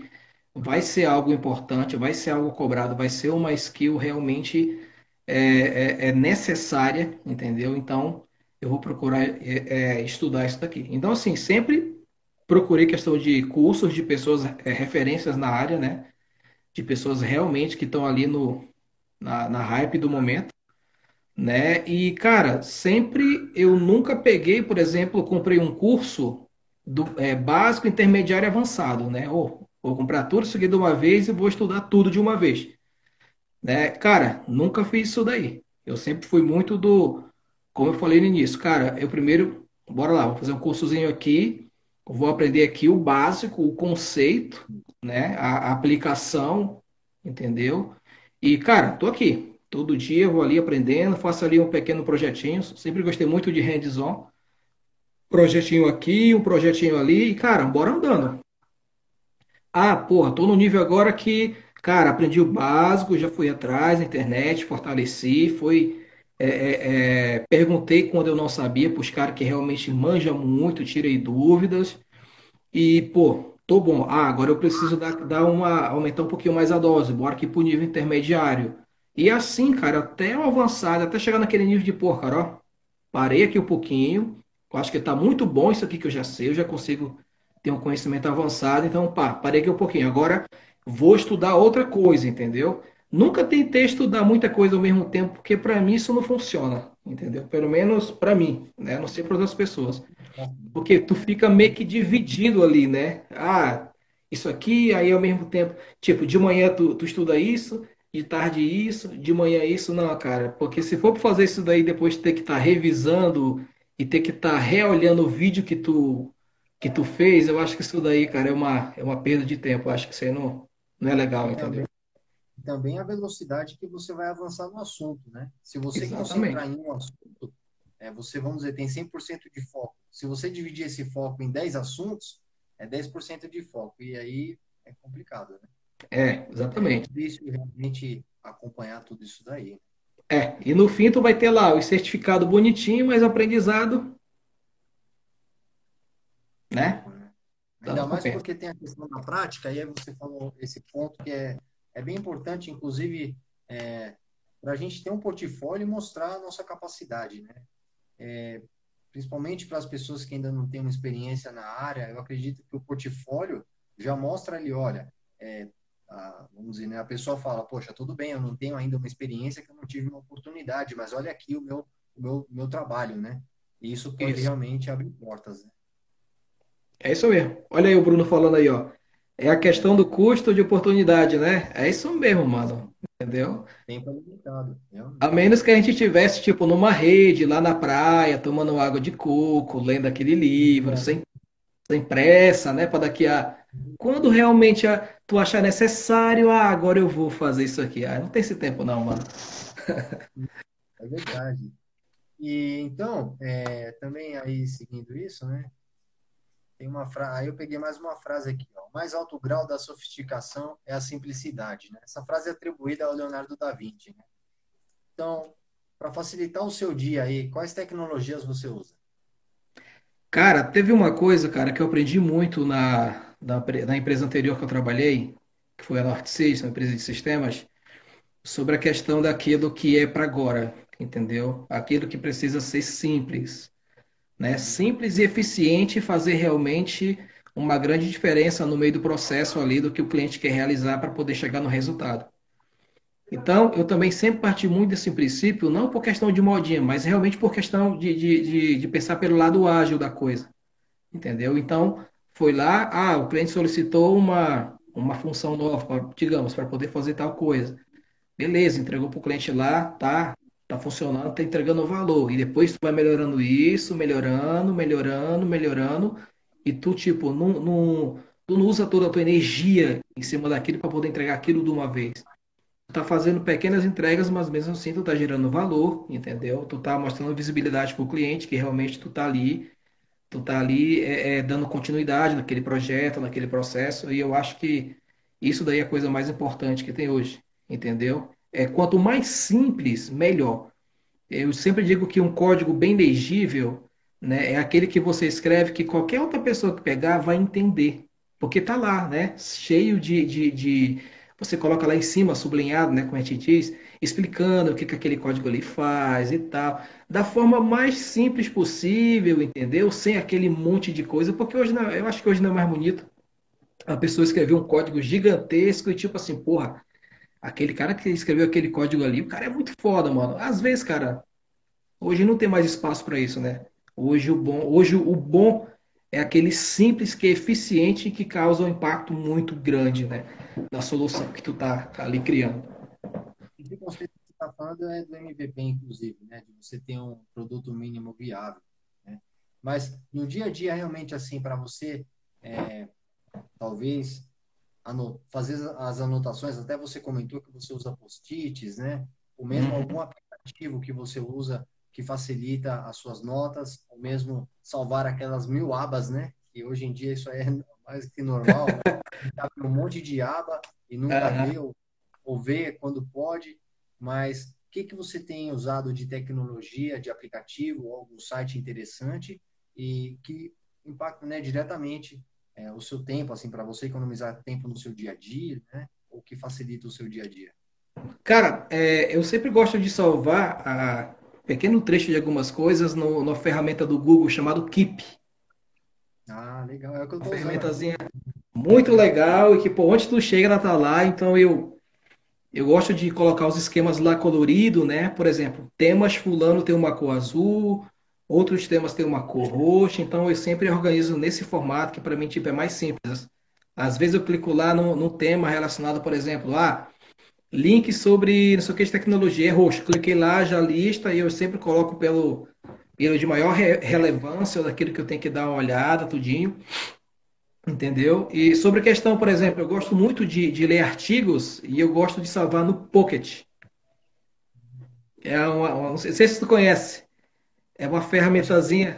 vai ser algo importante, vai ser algo cobrado, vai ser uma skill realmente é, é, é necessária, entendeu? Então, eu vou procurar é, é, estudar isso daqui. Então, assim, sempre procurei questão de cursos de pessoas, é, referências na área, né? De pessoas realmente que estão ali no, na, na hype do momento né? E, cara, sempre eu nunca peguei, por exemplo, comprei um curso do é, básico, intermediário avançado, né? Ou vou comprar tudo isso aqui de uma vez e vou estudar tudo de uma vez, né? Cara, nunca fiz isso daí. Eu sempre fui muito do, como eu falei no início, cara, eu primeiro, bora lá, vou fazer um cursozinho aqui, vou aprender aqui o básico, o conceito, né? A, a aplicação, entendeu? E, cara, tô aqui. Todo dia vou ali aprendendo, faço ali um pequeno projetinho. Sempre gostei muito de hands-on. Projetinho aqui, um projetinho ali, e, cara, bora andando. Ah, porra, tô no nível agora que, cara, aprendi o básico, já fui atrás na internet, fortaleci, fui. é, é, é, perguntei quando eu não sabia para os caras que realmente manjam muito, tirei dúvidas. E, pô, tô bom. Ah, agora eu preciso dar, dar uma, aumentar um pouquinho mais a dose, bora aqui pro nível intermediário. E assim, cara, até o avançado, até chegar naquele nível de, pô, cara, ó, parei aqui um pouquinho, eu acho que tá muito bom isso aqui que eu já sei, eu já consigo ter um conhecimento avançado, então, pá, parei aqui um pouquinho. Agora vou estudar outra coisa, entendeu? Nunca tentei estudar muita coisa ao mesmo tempo, porque para mim isso não funciona, entendeu? Pelo menos para mim, né? Não sei para outras pessoas. Porque tu fica meio que dividido ali, né? Ah, isso aqui, aí ao mesmo tempo, tipo, de manhã tu, tu estuda isso, de tarde isso, de manhã isso, não, cara. Porque se for para fazer isso daí, depois ter que estar tá revisando e ter que estar tá reolhando o vídeo que tu, que tu fez, eu acho que isso daí, cara, é uma, é uma perda de tempo. Eu acho que isso aí não, não é legal, entendeu? Também a velocidade que você vai avançar no assunto, né? Se você Exatamente. concentrar em um assunto, é, você, vamos dizer, tem 100% de foco. Se você dividir esse foco em 10 assuntos, é 10% de foco. E aí é complicado, né? É, É exatamente. difícil realmente acompanhar tudo isso daí. É, e no fim tu vai ter lá o certificado bonitinho, mas o aprendizado, né? Ainda lá mais porque tem a questão da prática, e aí você falou esse ponto que é, é bem importante, inclusive, é, para a gente ter um portfólio e mostrar a nossa capacidade, né? É, principalmente para as pessoas que ainda não têm uma experiência na área, eu acredito que o portfólio já mostra ali, olha, é, a, vamos dizer, né, a pessoa fala, poxa, tudo bem, eu não tenho ainda uma experiência que eu não tive uma oportunidade, mas olha aqui o meu, o meu, meu trabalho, né? E isso pode Isso. realmente abrir portas, né? É isso mesmo. Olha aí o Bruno falando aí, ó. É a questão do custo de oportunidade, né? É isso mesmo, mano. Entendeu? tempo limitado, A menos que a gente tivesse, tipo, numa rede, lá na praia, tomando água de coco, lendo aquele livro, É, sem, sem pressa, né? Para daqui a. Quando realmente a- tu achar necessário, ah, agora eu vou fazer isso aqui. Ah, não tem esse tempo, não, mano. [LAUGHS] é verdade. E então, é, também aí seguindo isso, né? Tem uma fra... Aí eu peguei mais uma frase aqui, ó. O mais alto grau da sofisticação é a simplicidade, né? Essa frase é atribuída ao Leonardo da Vinci, né? Então, para facilitar o seu dia aí, quais tecnologias você usa? Cara, teve uma coisa, cara, que eu aprendi muito na, na, na empresa anterior que eu trabalhei, que foi a Norte Sys, uma empresa de sistemas, sobre a questão daquilo que é para agora, entendeu? Aquilo que precisa ser simples, né? Simples e eficiente fazer realmente uma grande diferença no meio do processo ali do que o cliente quer realizar para poder chegar no resultado. Então, eu também sempre parti muito desse princípio, não por questão de modinha, mas realmente por questão de, de, de, de pensar pelo lado ágil da coisa, entendeu? Então, foi lá, ah, o cliente solicitou uma, uma função nova, digamos, para poder fazer tal coisa. Beleza, entregou para o cliente lá, tá, tá funcionando, tá entregando valor. E depois tu vai melhorando isso, melhorando, melhorando, melhorando, e tu, tipo, não, não, tu não usa toda a tua energia em cima daquilo para poder entregar aquilo de uma vez tá fazendo pequenas entregas, mas mesmo assim tu tá gerando valor, entendeu? Tu tá mostrando visibilidade para o cliente que realmente tu tá ali, tu tá ali é, é, dando continuidade naquele projeto, naquele processo, e eu acho que isso daí é a coisa mais importante que tem hoje, entendeu? É, quanto mais simples, melhor. Eu sempre digo que um código bem legível, né, é aquele que você escreve que qualquer outra pessoa que pegar vai entender. Porque tá lá, né? Cheio de, de, de- Você coloca lá em cima, sublinhado, né? Como a gente diz, explicando o que que aquele código ali faz e tal. Da forma mais simples possível, entendeu? Sem aquele monte de coisa. Porque hoje não- eu acho que hoje não é mais bonito a pessoa escrever um código gigantesco e tipo assim, porra, aquele cara que escreveu aquele código ali, o cara é muito foda, mano. Às vezes, cara. Hoje não tem mais espaço para isso, né? Hoje o bom, hoje o bom é aquele simples que é eficiente e que causa um impacto muito grande, né? Na solução que tu tá ali criando. Esse conceito que você está falando é do MVP, inclusive, né? De você ter um produto mínimo viável, né? Mas no dia a dia, realmente, assim, para você, é, talvez fazer as anotações, até você comentou que você usa post-its, né? Ou mesmo Uhum. algum aplicativo que você usa que facilita as suas notas, ou mesmo salvar aquelas mil abas, né? Que hoje em dia isso é mais que normal. [LAUGHS] Abre um monte de aba e nunca Aham. vê ou, ou vê quando pode, mas o que que você tem usado de tecnologia, de aplicativo, ou algum site interessante e que impacta, né, diretamente é, o seu tempo, assim, para você economizar tempo no seu dia a dia, né? Ou que facilita o seu dia a dia. Cara, é, eu sempre gosto de salvar a pequeno trecho de algumas coisas no, na ferramenta do Google chamado Keep. Ah, legal. É o que eu Uma usando aqui. ferramentazinha muito legal e que, pô, onde tu chega, ela tá lá. Então eu Eu gosto de colocar os esquemas lá colorido, né? Por exemplo, temas fulano tem uma cor azul, outros temas têm uma cor roxa, então eu sempre organizo nesse formato que para mim tipo é mais simples. Às vezes eu clico lá no, no tema relacionado, por exemplo, ah, link sobre não sei o que de tecnologia é roxo. Cliquei lá, já lista e eu sempre coloco pelo pelo de maior re- relevância ou daquilo que eu tenho que dar uma olhada, tudinho. Entendeu? E sobre a questão, por exemplo, eu gosto muito de, de ler artigos e eu gosto de salvar no Pocket. É uma, uma- não sei se tu conhece. É uma ferramentazinha.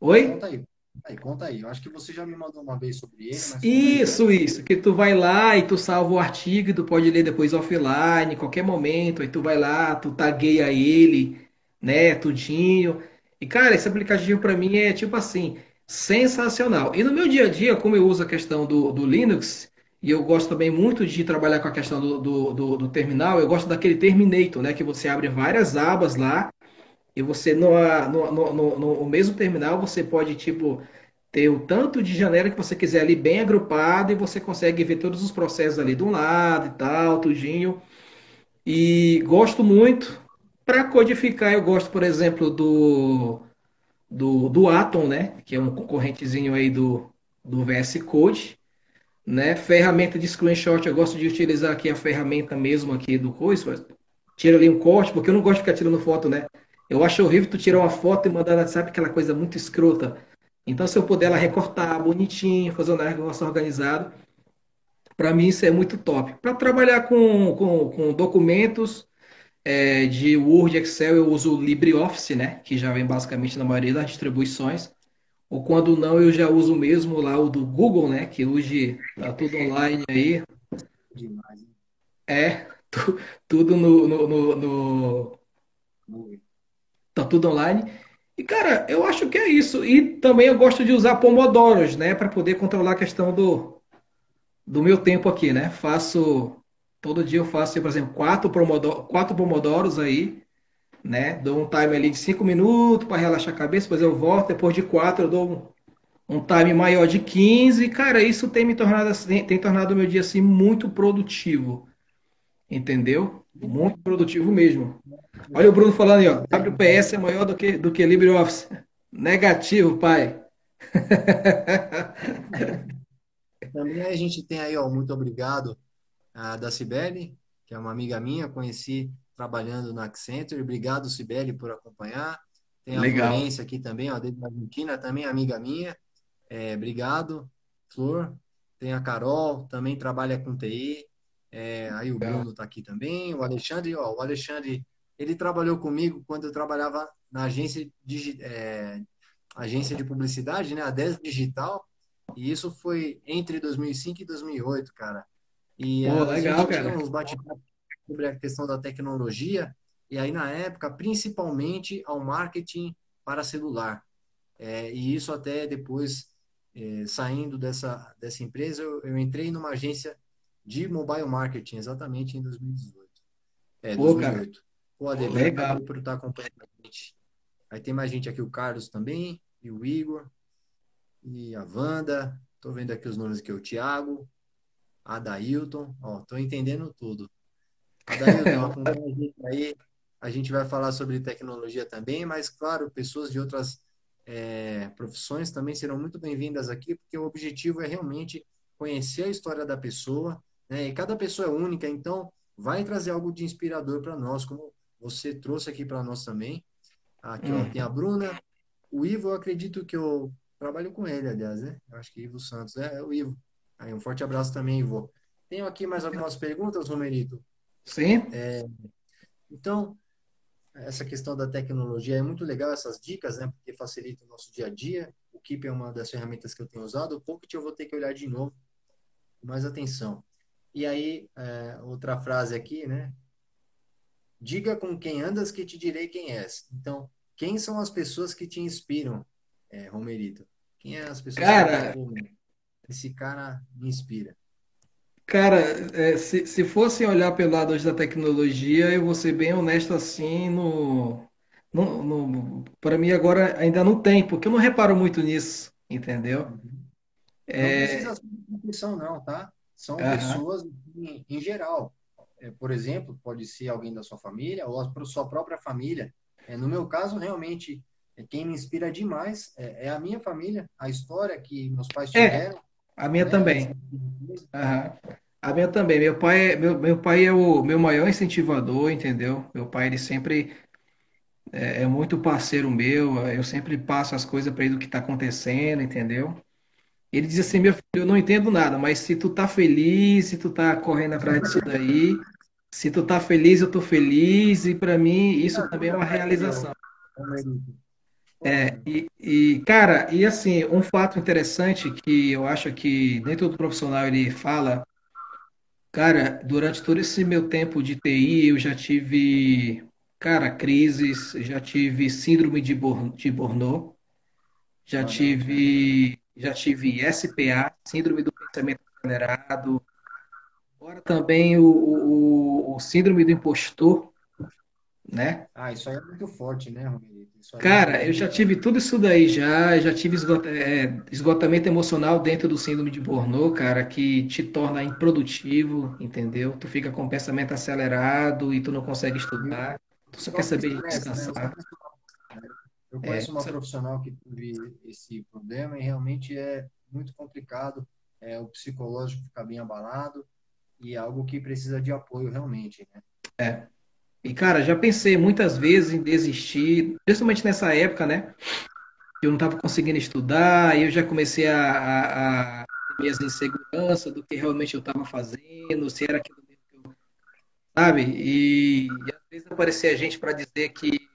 Oi? Conta aí. Aí, conta aí. Eu acho que você já me mandou uma vez sobre ele. Isso, isso. Que tu vai lá e tu salva o artigo e tu pode ler depois offline, em qualquer momento. Aí tu vai lá, tu tagueia ele, né, tudinho. E, cara, esse aplicativo para mim é tipo assim, sensacional. E no meu dia a dia, como eu uso a questão do, do Linux, e eu gosto também muito de trabalhar com a questão do, do, do, do terminal, eu gosto daquele Terminator, né, que você abre várias abas lá e você no, no, no, no, mesmo terminal você pode, tipo, ter o tanto de janela que você quiser ali bem agrupado e você consegue ver todos os processos ali um lado e tal, tudinho. E gosto muito. Para codificar, eu gosto, por exemplo, do, do, do Atom, né? Que é um concorrentezinho aí do, do VS Code, né? Ferramenta de screenshot, eu gosto de utilizar aqui a ferramenta mesmo aqui do coisa. Tira ali um corte, porque eu não gosto de ficar tirando foto, né? Eu acho horrível tu tirar uma foto e mandar, sabe, aquela coisa muito escrota. Então, se eu puder ela recortar bonitinho, fazer um negócio organizado, para mim isso é muito top. Para trabalhar com, com, com documentos é, de Word, Excel, eu uso o LibreOffice, né? Que já vem basicamente na maioria das distribuições. Ou quando não, eu já uso mesmo lá o do Google, né? Que hoje tá tudo online aí. Demais, hein? É. [LAUGHS] tu- tudo no, no, no, no- tá tudo online. E, cara, eu acho que é isso. E também eu gosto de usar Pomodoros, né, para poder controlar a questão do, do meu tempo aqui, né? Faço, todo dia eu faço, por exemplo, quatro Pomodoro, quatro Pomodoros aí, né? Dou um time ali de cinco minutos para relaxar a cabeça, depois eu volto, depois de quatro eu dou um, um time maior de 15. Cara, isso tem me tornado assim, tem tornado o meu dia assim muito produtivo, entendeu? Muito produtivo mesmo. Olha o Bruno falando aí, ó. WPS é maior do que, do que LibreOffice. [LAUGHS] Negativo, pai. [LAUGHS] Também a gente tem aí, ó, muito obrigado a da Cibele, que é uma amiga minha, conheci trabalhando na Accenture. Obrigado, Cibele, por acompanhar. Tem a Legal. Florência aqui também, ó, desde a Argentina, também amiga minha. É, obrigado, Flor. Tem a Carol, também trabalha com TI. É, aí o Bruno está aqui também. O Alexandre, ó, o Alexandre, ele trabalhou comigo quando eu trabalhava na agência, digi- é, agência de publicidade, né, a 10 Digital. E isso foi entre 2005 e 2008, cara. E Pô, legal, tinha cara. uns bate-papos sobre a questão da tecnologia. E aí, na época, principalmente ao marketing para celular. É, e isso até depois, é, saindo dessa, dessa empresa, eu, eu entrei numa agência de mobile marketing, exatamente em 2018. É, Pô, cara. 2008. Pô, Ademir, Legal. por estar acompanhando a gente. Aí tem mais gente aqui, o Carlos também, e o Igor, e a Wanda. Tô vendo aqui os nomes aqui, o Thiago, a Dailton. Ó, tô entendendo tudo. Adailton, [LAUGHS] acompanha a gente aí. A gente vai falar sobre tecnologia também, mas, claro, pessoas de outras é, profissões também serão muito bem-vindas aqui, porque o objetivo é realmente conhecer a história da pessoa, né? E cada pessoa é única, então vai trazer algo de inspirador para nós, como você trouxe aqui para nós também. Aqui, ó, tem a. Bruna, o Ivo, eu acredito que eu trabalho com ele, aliás, né? Eu acho que Ivo Santos, é, é o Ivo. Aí, um forte abraço também, Ivo. Tenho aqui mais algumas perguntas, Romerito. Sim? Então, essa questão da tecnologia é muito legal, essas dicas, né? Porque facilita o nosso dia a dia. O Keep é uma das ferramentas que eu tenho usado. O Pocket eu vou ter que olhar de novo, com mais atenção. E aí, é, outra frase aqui, né? Diga com quem andas que te direi quem és. Então, quem são as pessoas que te inspiram, é, Romerito? Quem é as pessoas que Cara, pô, meu, esse cara me inspira? cara, é, se, se fosse olhar pelo lado hoje da tecnologia, eu vou ser bem honesto assim, no, no, no, para mim agora ainda não tem, porque eu não reparo muito nisso, entendeu? Uhum. Não É, precisa ser de profissão, não, tá? São aham. pessoas em, em geral. É, por exemplo, pode ser alguém da sua família ou a sua própria família. É, no meu caso, realmente, é, quem me inspira demais é, é a minha família, a história que meus pais É, tiveram, a minha né? Também. Aham. A minha também. Meu pai, é- meu, meu pai é o meu maior incentivador, entendeu? Meu pai, ele sempre é, é muito parceiro meu. Eu sempre passo as coisas para ele do que está acontecendo, entendeu? Ele diz assim, meu filho, eu não entendo nada, mas se tu tá feliz, se tu tá correndo atrás disso daí, se tu tá feliz, eu tô feliz, e para mim isso também é uma realização. É, e, e, cara, e assim, um fato interessante que eu acho que nem todo profissional ele fala, cara, durante todo esse meu tempo de TI, eu já tive, cara, crises, já tive síndrome de Bor- de Burnout, já tive, já tive SPA, síndrome do pensamento acelerado, Agora também o, o, o síndrome do impostor, né? Ah, isso aí é muito forte, né? Isso aí Cara, eu realmente já é. tive tudo isso daí já, já tive esgota- é, esgotamento emocional dentro do síndrome de Burnout, cara, que te torna improdutivo, entendeu? Tu fica com o pensamento acelerado e tu não consegue estudar, tu só quer saber de estresse, né? Você. Eu É, conheço uma profissional que teve esse problema e realmente é muito complicado. É, o psicológico fica bem abalado e é algo que precisa de apoio realmente, né? e cara, já pensei muitas vezes em desistir, principalmente nessa época, né? Eu não estava conseguindo estudar, e eu já comecei a, a, a ter minhas inseguranças do que realmente eu estava fazendo, se era aquilo mesmo que eu, sabe? E, e às vezes aparecia gente para dizer que,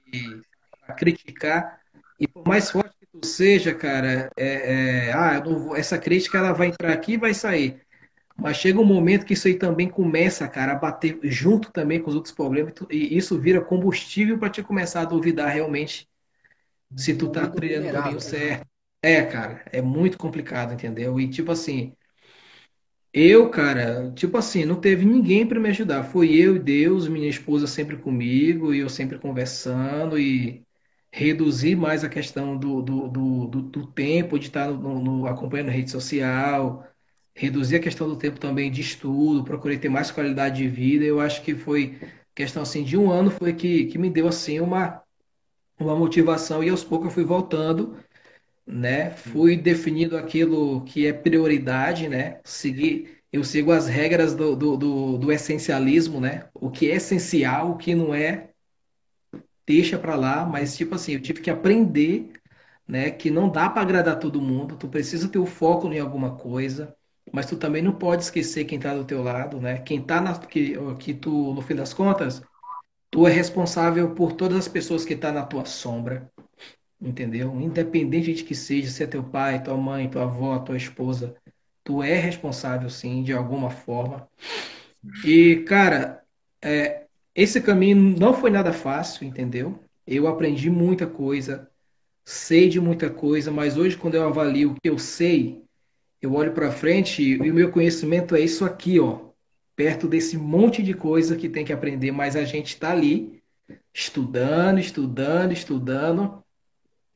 criticar, e por mais forte que tu seja, cara, é, é, ah, vou- essa crítica ela vai entrar aqui e vai sair. Mas chega um momento que isso aí também começa, cara, a bater junto também com os outros problemas, e isso vira combustível para te começar a duvidar realmente se tu tá trilhando o caminho né? certo. É, cara, é muito complicado, entendeu? E tipo assim, eu, cara, tipo assim, não teve ninguém para me ajudar. Foi eu e Deus, minha esposa sempre comigo, e eu sempre conversando e reduzir mais a questão do, do, do, do- tempo de estar no, no- acompanhando rede social, reduzir a questão do tempo também de estudo, procurei ter mais qualidade de vida. Eu acho que foi questão assim de um ano foi que, que me deu assim uma, uma motivação e aos poucos eu fui voltando né? Fui definindo aquilo que é prioridade, né? Seguir, eu sigo as regras do, do, do, do essencialismo, né? O que é essencial, o que não é, deixa pra lá. Mas, tipo assim, eu tive que aprender, né? Que não dá pra agradar todo mundo. Tu precisa ter o foco em alguma coisa. Mas tu também não pode esquecer quem tá do teu lado, né? Quem tá na, que, que tu, no fim das contas, tu é responsável por todas as pessoas que tá na tua sombra. Entendeu? Independente de que seja, se é teu pai, tua mãe, tua avó, tua esposa, tu é responsável sim, de alguma forma. E, cara, é, esse caminho não foi nada fácil, entendeu? Eu aprendi muita coisa, sei de muita coisa, mas hoje, quando eu avalio o que eu sei, eu olho para frente e o meu conhecimento é isso aqui, ó, perto desse monte de coisa que tem que aprender, mas a gente está ali estudando, estudando, estudando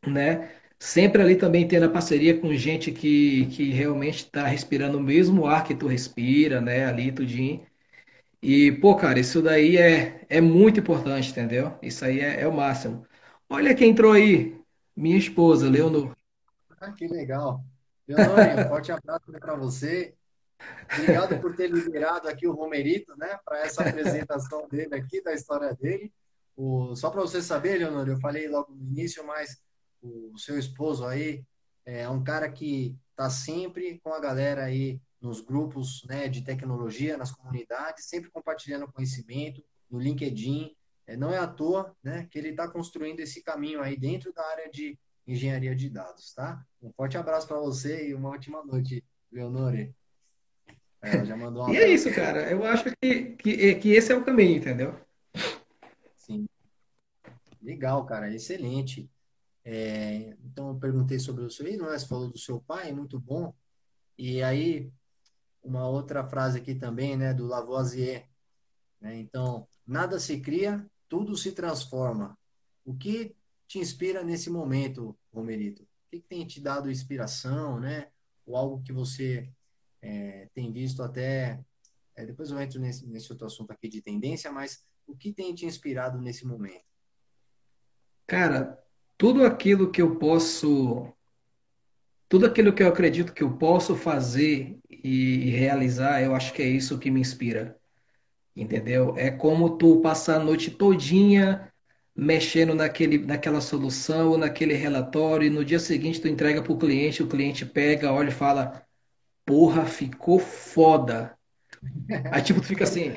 né? Sempre ali também tendo a parceria com gente que, que realmente está respirando o mesmo ar que tu respira, né? Ali, tudinho. E, pô, cara, isso daí é, é muito importante, entendeu? Isso aí é, é o máximo. Olha quem entrou aí, minha esposa, Leonor. Ah, que legal. Leonore, um forte abraço para você. Obrigado por ter liberado aqui o Romerito, né, para essa apresentação dele aqui, da história dele. O, só para você saber, Leonor, eu falei logo no início, mas o seu esposo aí é um cara que está sempre com a galera aí nos grupos, né, de tecnologia, nas comunidades, sempre compartilhando conhecimento, no LinkedIn. É, não é à toa, né, que ele está construindo esse caminho aí dentro da área de engenharia de dados, tá? Um forte abraço para você e uma ótima noite, Leonore. Ela já mandou [LAUGHS] um E é isso, cara. Eu acho que, que, que esse é o caminho, entendeu? Sim, legal, cara, excelente. É, então, eu perguntei sobre o seu ídolo, né? Você falou do seu pai, muito bom. E aí, uma outra frase aqui também, né, do Lavoisier, né? Então, nada se cria, tudo se transforma. O que te inspira nesse momento, Romerito? O que que tem te dado inspiração, né? Ou algo que você é, tem visto até. é, depois eu entro nesse, nesse outro assunto aqui de tendência, mas o que tem te inspirado nesse momento? Cara, tudo aquilo que eu posso, tudo aquilo que eu acredito que eu posso fazer e realizar, eu acho que é isso que me inspira. Entendeu? É como tu passar a noite todinha mexendo naquele, naquela solução ou naquele relatório e no dia seguinte tu entrega para o cliente, o cliente pega, olha e fala, porra, ficou foda. [LAUGHS] Aí tipo, tu fica assim,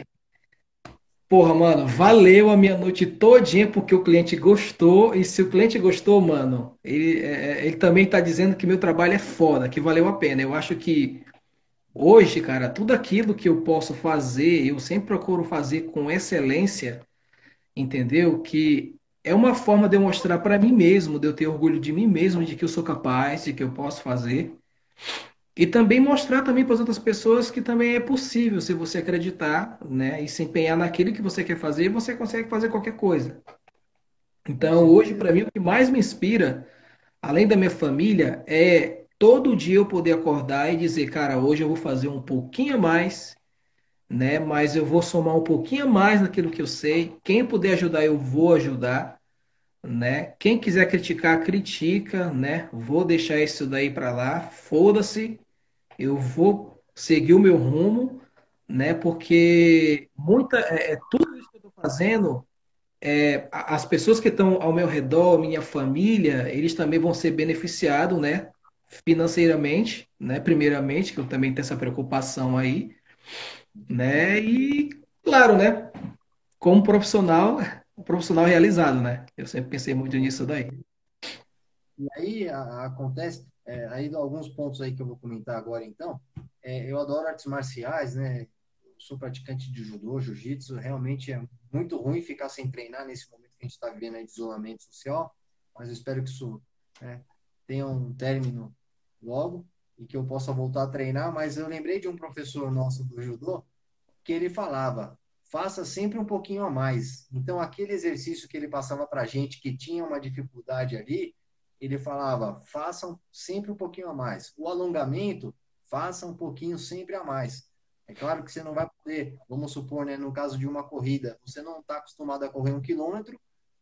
porra, mano, valeu a minha noite todinha porque o cliente gostou e se o cliente gostou, mano, ele, é, é, ele também tá dizendo que meu trabalho é foda, que valeu a pena. Eu acho que hoje, cara, tudo aquilo que eu posso fazer, eu sempre procuro fazer com excelência entendeu? Que é uma forma de eu mostrar para mim mesmo, de eu ter orgulho de mim mesmo, de que eu sou capaz, de que eu posso fazer. E também mostrar também para as outras pessoas que também é possível, se você acreditar, né, e se empenhar naquilo que você quer fazer, você consegue fazer qualquer coisa. Então, hoje, para mim, o que mais me inspira, além da minha família, é todo dia eu poder acordar e dizer, cara, hoje eu vou fazer um pouquinho a mais, né? Mas eu vou somar um pouquinho a mais naquilo que eu sei. Quem puder ajudar, eu vou ajudar. né? Quem quiser criticar, critica, né? Vou deixar isso daí para lá, foda-se, eu vou seguir o meu rumo, né? Porque muita, é, é tudo isso que eu estou fazendo, é, as pessoas que estão ao meu redor, minha família, eles também vão ser beneficiados, né? Financeiramente, né? Primeiramente, que eu também tenho essa preocupação aí, né? E claro, né? Como profissional, [LAUGHS] profissional realizado, né? Eu sempre pensei muito nisso daí. E aí a- acontece, é, aí alguns pontos aí que eu vou comentar agora, então. é, eu adoro artes marciais, né? Sou praticante de judô, jiu-jitsu. Realmente é muito ruim ficar sem treinar nesse momento que a gente está vivendo aí de isolamento social, mas eu espero que isso né, tenha um término logo e que eu possa voltar a treinar. Mas eu lembrei de um professor nosso do judô que ele falava: faça sempre um pouquinho a mais. Então, aquele exercício que ele passava para gente que tinha uma dificuldade ali, ele falava: façam sempre um pouquinho a mais. O alongamento, faça um pouquinho sempre a mais. É claro que você não vai poder, vamos supor, né, no caso de uma corrida, você não está acostumado a correr um quilômetro,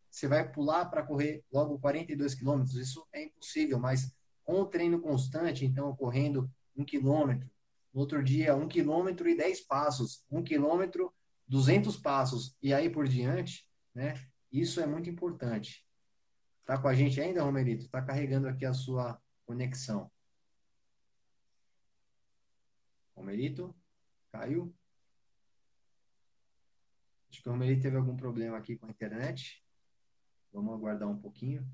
você vai pular para correr logo 42 quilômetros. Isso é impossível, mas com o treino constante, então correndo um quilômetro, no outro dia um quilômetro e 10 passos, um quilômetro, 200 passos e aí por diante, né? Isso é muito importante. Tá com a gente ainda, Romerito? Tá carregando aqui a sua conexão. Romerito? Caiu? Acho que o Romerito teve algum problema aqui com a internet. Vamos aguardar um pouquinho.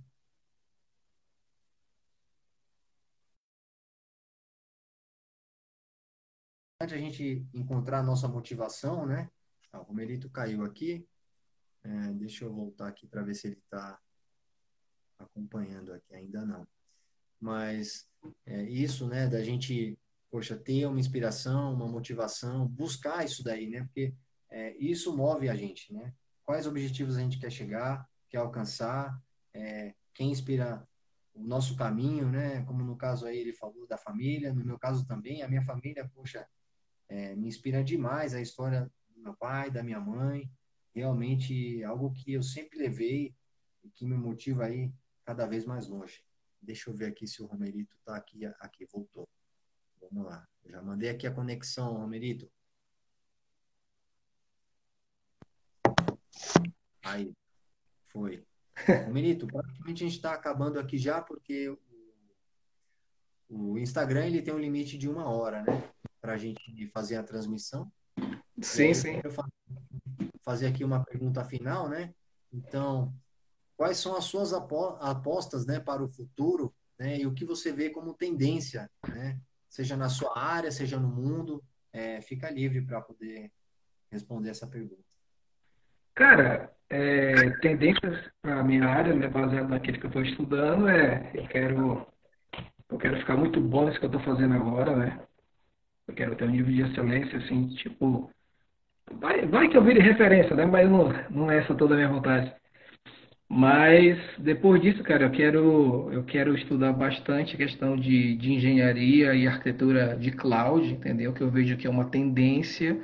A gente encontrar a nossa motivação, né? Ah, o Romerito caiu aqui. É, deixa eu voltar aqui para ver se ele está acompanhando aqui. Ainda não. Mas é, isso, né? Da gente, poxa, ter uma inspiração, uma motivação, buscar isso daí, né? Porque é, isso move a gente, né? Quais objetivos a gente quer chegar, quer alcançar, é, quem inspira o nosso caminho, né? Como no caso aí ele falou da família, no meu caso também, a minha família, poxa, é, me inspira demais a história do meu pai, da minha mãe. Realmente algo que eu sempre levei e que me motiva aí cada vez mais longe. Deixa eu ver aqui se o Romerito está aqui. Aqui, voltou. Vamos lá. Eu já mandei aqui a conexão, Romerito. Aí, foi. Romerito, praticamente a gente está acabando aqui já, porque o, o Instagram ele tem um limite de uma hora, né? Para a gente fazer a transmissão. Sim, sim. Eu fazer aqui uma pergunta final, né? Então, quais são as suas apostas, né, para o futuro, né? E o que você vê como tendência, né? Seja na sua área, seja no mundo, é, fica livre para poder responder essa pergunta. Cara, é, tendências para a minha área, né, baseado naquilo que eu estou estudando, é eu quero eu quero ficar muito bom nisso que eu estou fazendo agora, né? Eu quero ter um nível de excelência, assim, tipo. Vai, vai que eu vire referência, né? Mas não, não é essa toda a minha vontade. Mas depois disso, cara, eu quero, eu quero estudar bastante a questão de, de engenharia e arquitetura de cloud, entendeu? Que eu vejo que é uma tendência.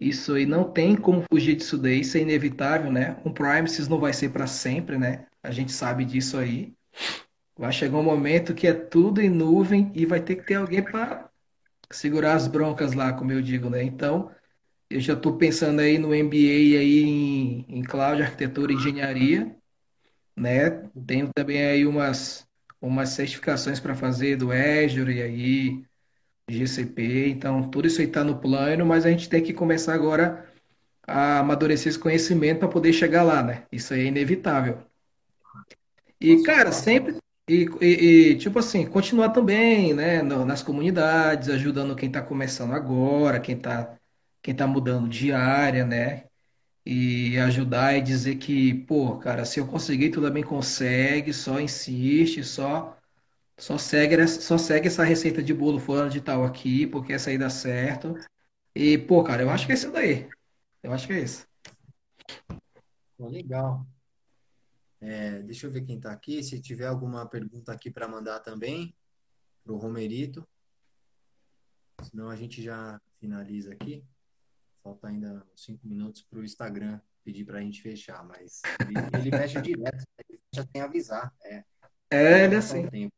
Isso aí não tem como fugir disso daí, isso é inevitável, né? Um premises não vai ser para sempre, né? A gente sabe disso aí. Vai chegar um momento que é tudo em nuvem e vai ter que ter alguém para segurar as broncas lá, como eu digo, né? Então, eu já estou pensando aí no MBA aí em, em Cloud, Arquitetura e Engenharia, né? Tenho também aí umas, umas certificações para fazer do Azure e aí GCP, então tudo isso aí está no plano, mas a gente tem que começar agora a amadurecer esse conhecimento para poder chegar lá, né? Isso aí é inevitável. E, cara, sempre e, e, e, tipo assim, continuar também, né, nas comunidades, ajudando quem está começando agora, quem está quem tá mudando de área, né? E ajudar e dizer que, pô, cara, se eu conseguir, tu também consegue, só insiste, só só segue, essa- só segue essa receita de bolo fulano de tal aqui, porque essa aí dá certo. E, pô, cara, eu acho que é isso daí. Eu acho que é isso. Legal. É, deixa eu ver quem está aqui. Se tiver alguma pergunta aqui para mandar também, para o Romerito. Senão a gente já finaliza aqui. Falta ainda cinco minutos para o Instagram pedir para a gente fechar, mas ele, ele fecha direto, ele já tem avisar. É, É, ele é assim.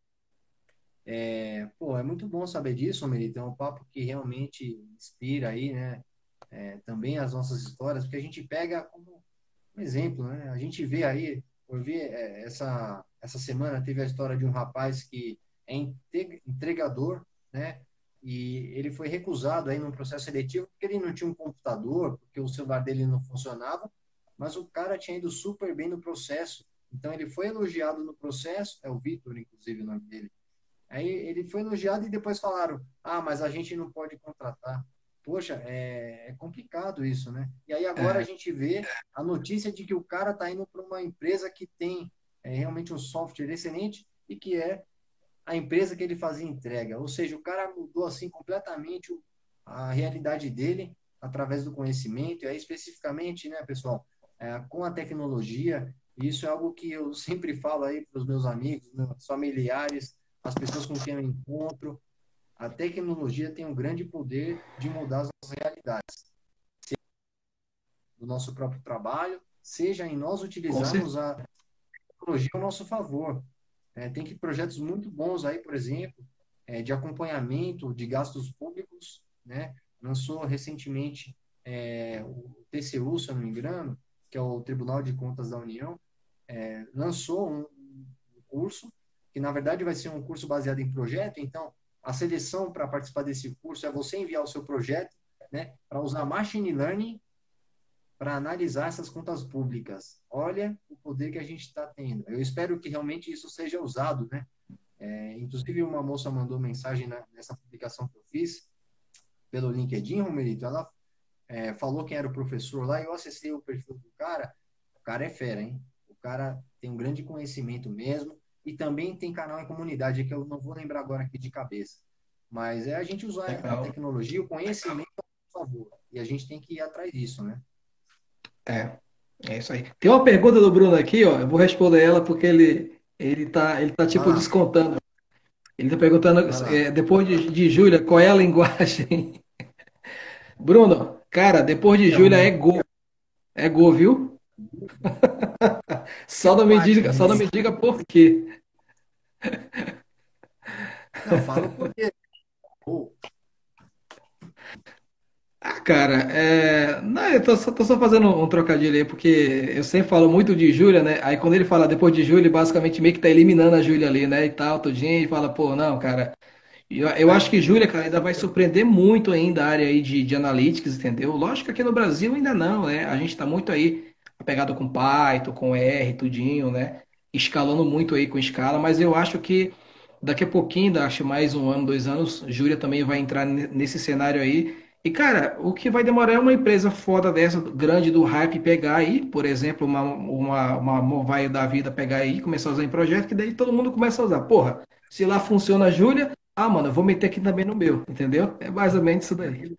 É, pô, é muito bom saber disso, Romerito. É um papo que realmente inspira aí, né? É, também as nossas histórias, porque a gente pega como um exemplo, né? A gente vê aí eu vi é, essa, essa semana teve a história de um rapaz que é entregador, né? E ele foi recusado aí num processo seletivo porque ele não tinha um computador, porque o celular dele não funcionava, mas o cara tinha ido super bem no processo. Então ele foi elogiado no processo, é o Vitor, inclusive, o nome dele. Aí ele foi elogiado e depois falaram: ah, mas a gente não pode contratar. Poxa, é, é complicado isso, né? E aí agora é. a gente vê a notícia de que o cara está indo para uma empresa que tem é, realmente um software excelente e que é a empresa que ele fazia entrega. Ou seja, o cara mudou assim completamente a realidade dele através do conhecimento. E aí, especificamente, né, pessoal, é, com a tecnologia, isso é algo que eu [LAUGHS] sempre falo aí para os meus amigos, meus familiares, as pessoas com quem eu encontro. A tecnologia tem um grande poder de mudar as nossas realidades. Seja no nosso próprio trabalho, seja em nós utilizarmos a tecnologia ao nosso favor. É, tem que projetos muito bons aí, por exemplo, é, de acompanhamento de gastos públicos, né? Lançou recentemente é, o TCU, se eu não me engano, que é o Tribunal de Contas da União, é, lançou um curso que na verdade vai ser um curso baseado em projeto. Então, a seleção para participar desse curso é você enviar o seu projeto, né, para usar machine learning para analisar essas contas públicas. Olha o poder que a gente está tendo. Eu espero que realmente isso seja usado, né? É, inclusive, uma moça mandou mensagem na, nessa publicação que eu fiz pelo LinkedIn, Romerito. Ela é, falou quem era o professor lá e eu acessei o perfil do cara. O cara é fera, hein? O cara tem um grande conhecimento mesmo e também tem canal em comunidade que eu não vou lembrar agora aqui de cabeça. Mas é a gente usar Legal. a tecnologia, o conhecimento a favor. E a gente tem que ir atrás disso, né? É, é isso aí. Tem uma pergunta do Bruno aqui, ó. Eu vou responder ela porque ele, ele tá, ele tá tipo ah. descontando. Ele tá perguntando, é, depois de, de Júlia, qual é a linguagem? [LAUGHS] Bruno, cara, depois de Júlia é Go. É Go, viu? Só não me diga, só não me diga por quê. Não, fala por quê. Ah, cara, é... não, eu tô só, tô só fazendo um trocadilho aí, porque eu sempre falo muito de Júlia, né? Aí quando ele fala depois de Júlia, basicamente meio que tá eliminando a Júlia ali, né? E tal, tudinho, e fala, pô, não, cara. Eu, eu acho que Júlia, cara, ainda vai surpreender muito ainda a área aí de, de analytics, entendeu? Lógico que aqui no Brasil ainda não, né? A gente tá muito aí apegado com Python, com R, tudinho, né? Escalando muito aí com escala, mas eu acho que daqui a pouquinho, acho mais um ano, dois anos, Júlia também vai entrar nesse cenário aí e, cara, o que vai demorar é uma empresa foda dessa, grande do hype, pegar aí, por exemplo, uma, uma, uma Movai da vida pegar aí começar a usar em projeto, que daí todo mundo começa a usar. Porra, se lá funciona a Júlia, ah, mano, eu vou meter aqui também no meu, entendeu? É mais ou menos isso daí.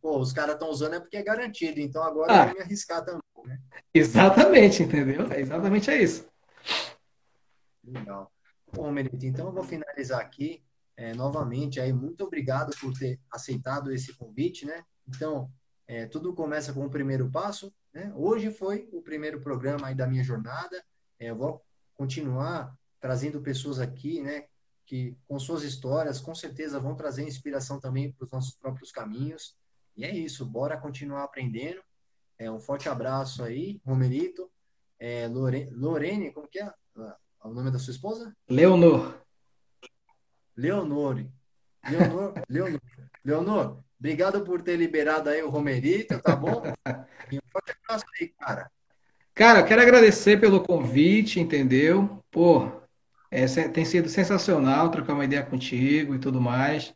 Pô, os caras estão usando é porque é garantido, então agora ah, eu vou me arriscar também, né? Exatamente, entendeu? É exatamente é isso. Legal. Bom, Merito, então eu vou finalizar aqui é, novamente aí muito obrigado por ter aceitado esse convite, né? Então, é, tudo começa com o primeiro passo, né? Hoje foi o primeiro programa aí da minha jornada. É, eu vou continuar trazendo pessoas aqui, né? Que com suas histórias, com certeza vão trazer inspiração também para os nossos próprios caminhos. E é isso, bora continuar aprendendo. É, um forte abraço aí, Romerito. É, Lore... Lorene, como que é o nome da sua esposa? Leonor. Leonor. Leonor, [LAUGHS] Leonor, Leonor, obrigado por ter liberado aí o Romerito, tá bom? [LAUGHS] E um forte abraço aí, cara. Cara, quero agradecer pelo convite, entendeu? Pô, é, tem sido sensacional trocar uma ideia contigo e tudo mais.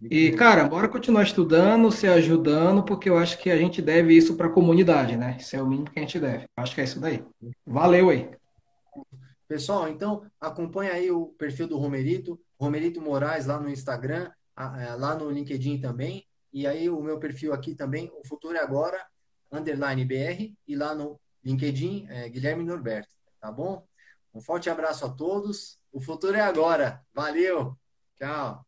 E, cara, bora continuar estudando, se ajudando, porque eu acho que a gente deve isso para a comunidade, né? Isso é o mínimo que a gente deve. Acho que é isso daí. Valeu aí. Pessoal, então acompanha aí o perfil do Romerito. Romerito Moraes lá no Instagram, é, lá no LinkedIn também. E aí o meu perfil aqui também, o Futuro é Agora, underline BR, e lá no LinkedIn, é, Guilherme Norberto, tá bom? Um forte abraço a todos. O futuro é agora. Valeu. Tchau.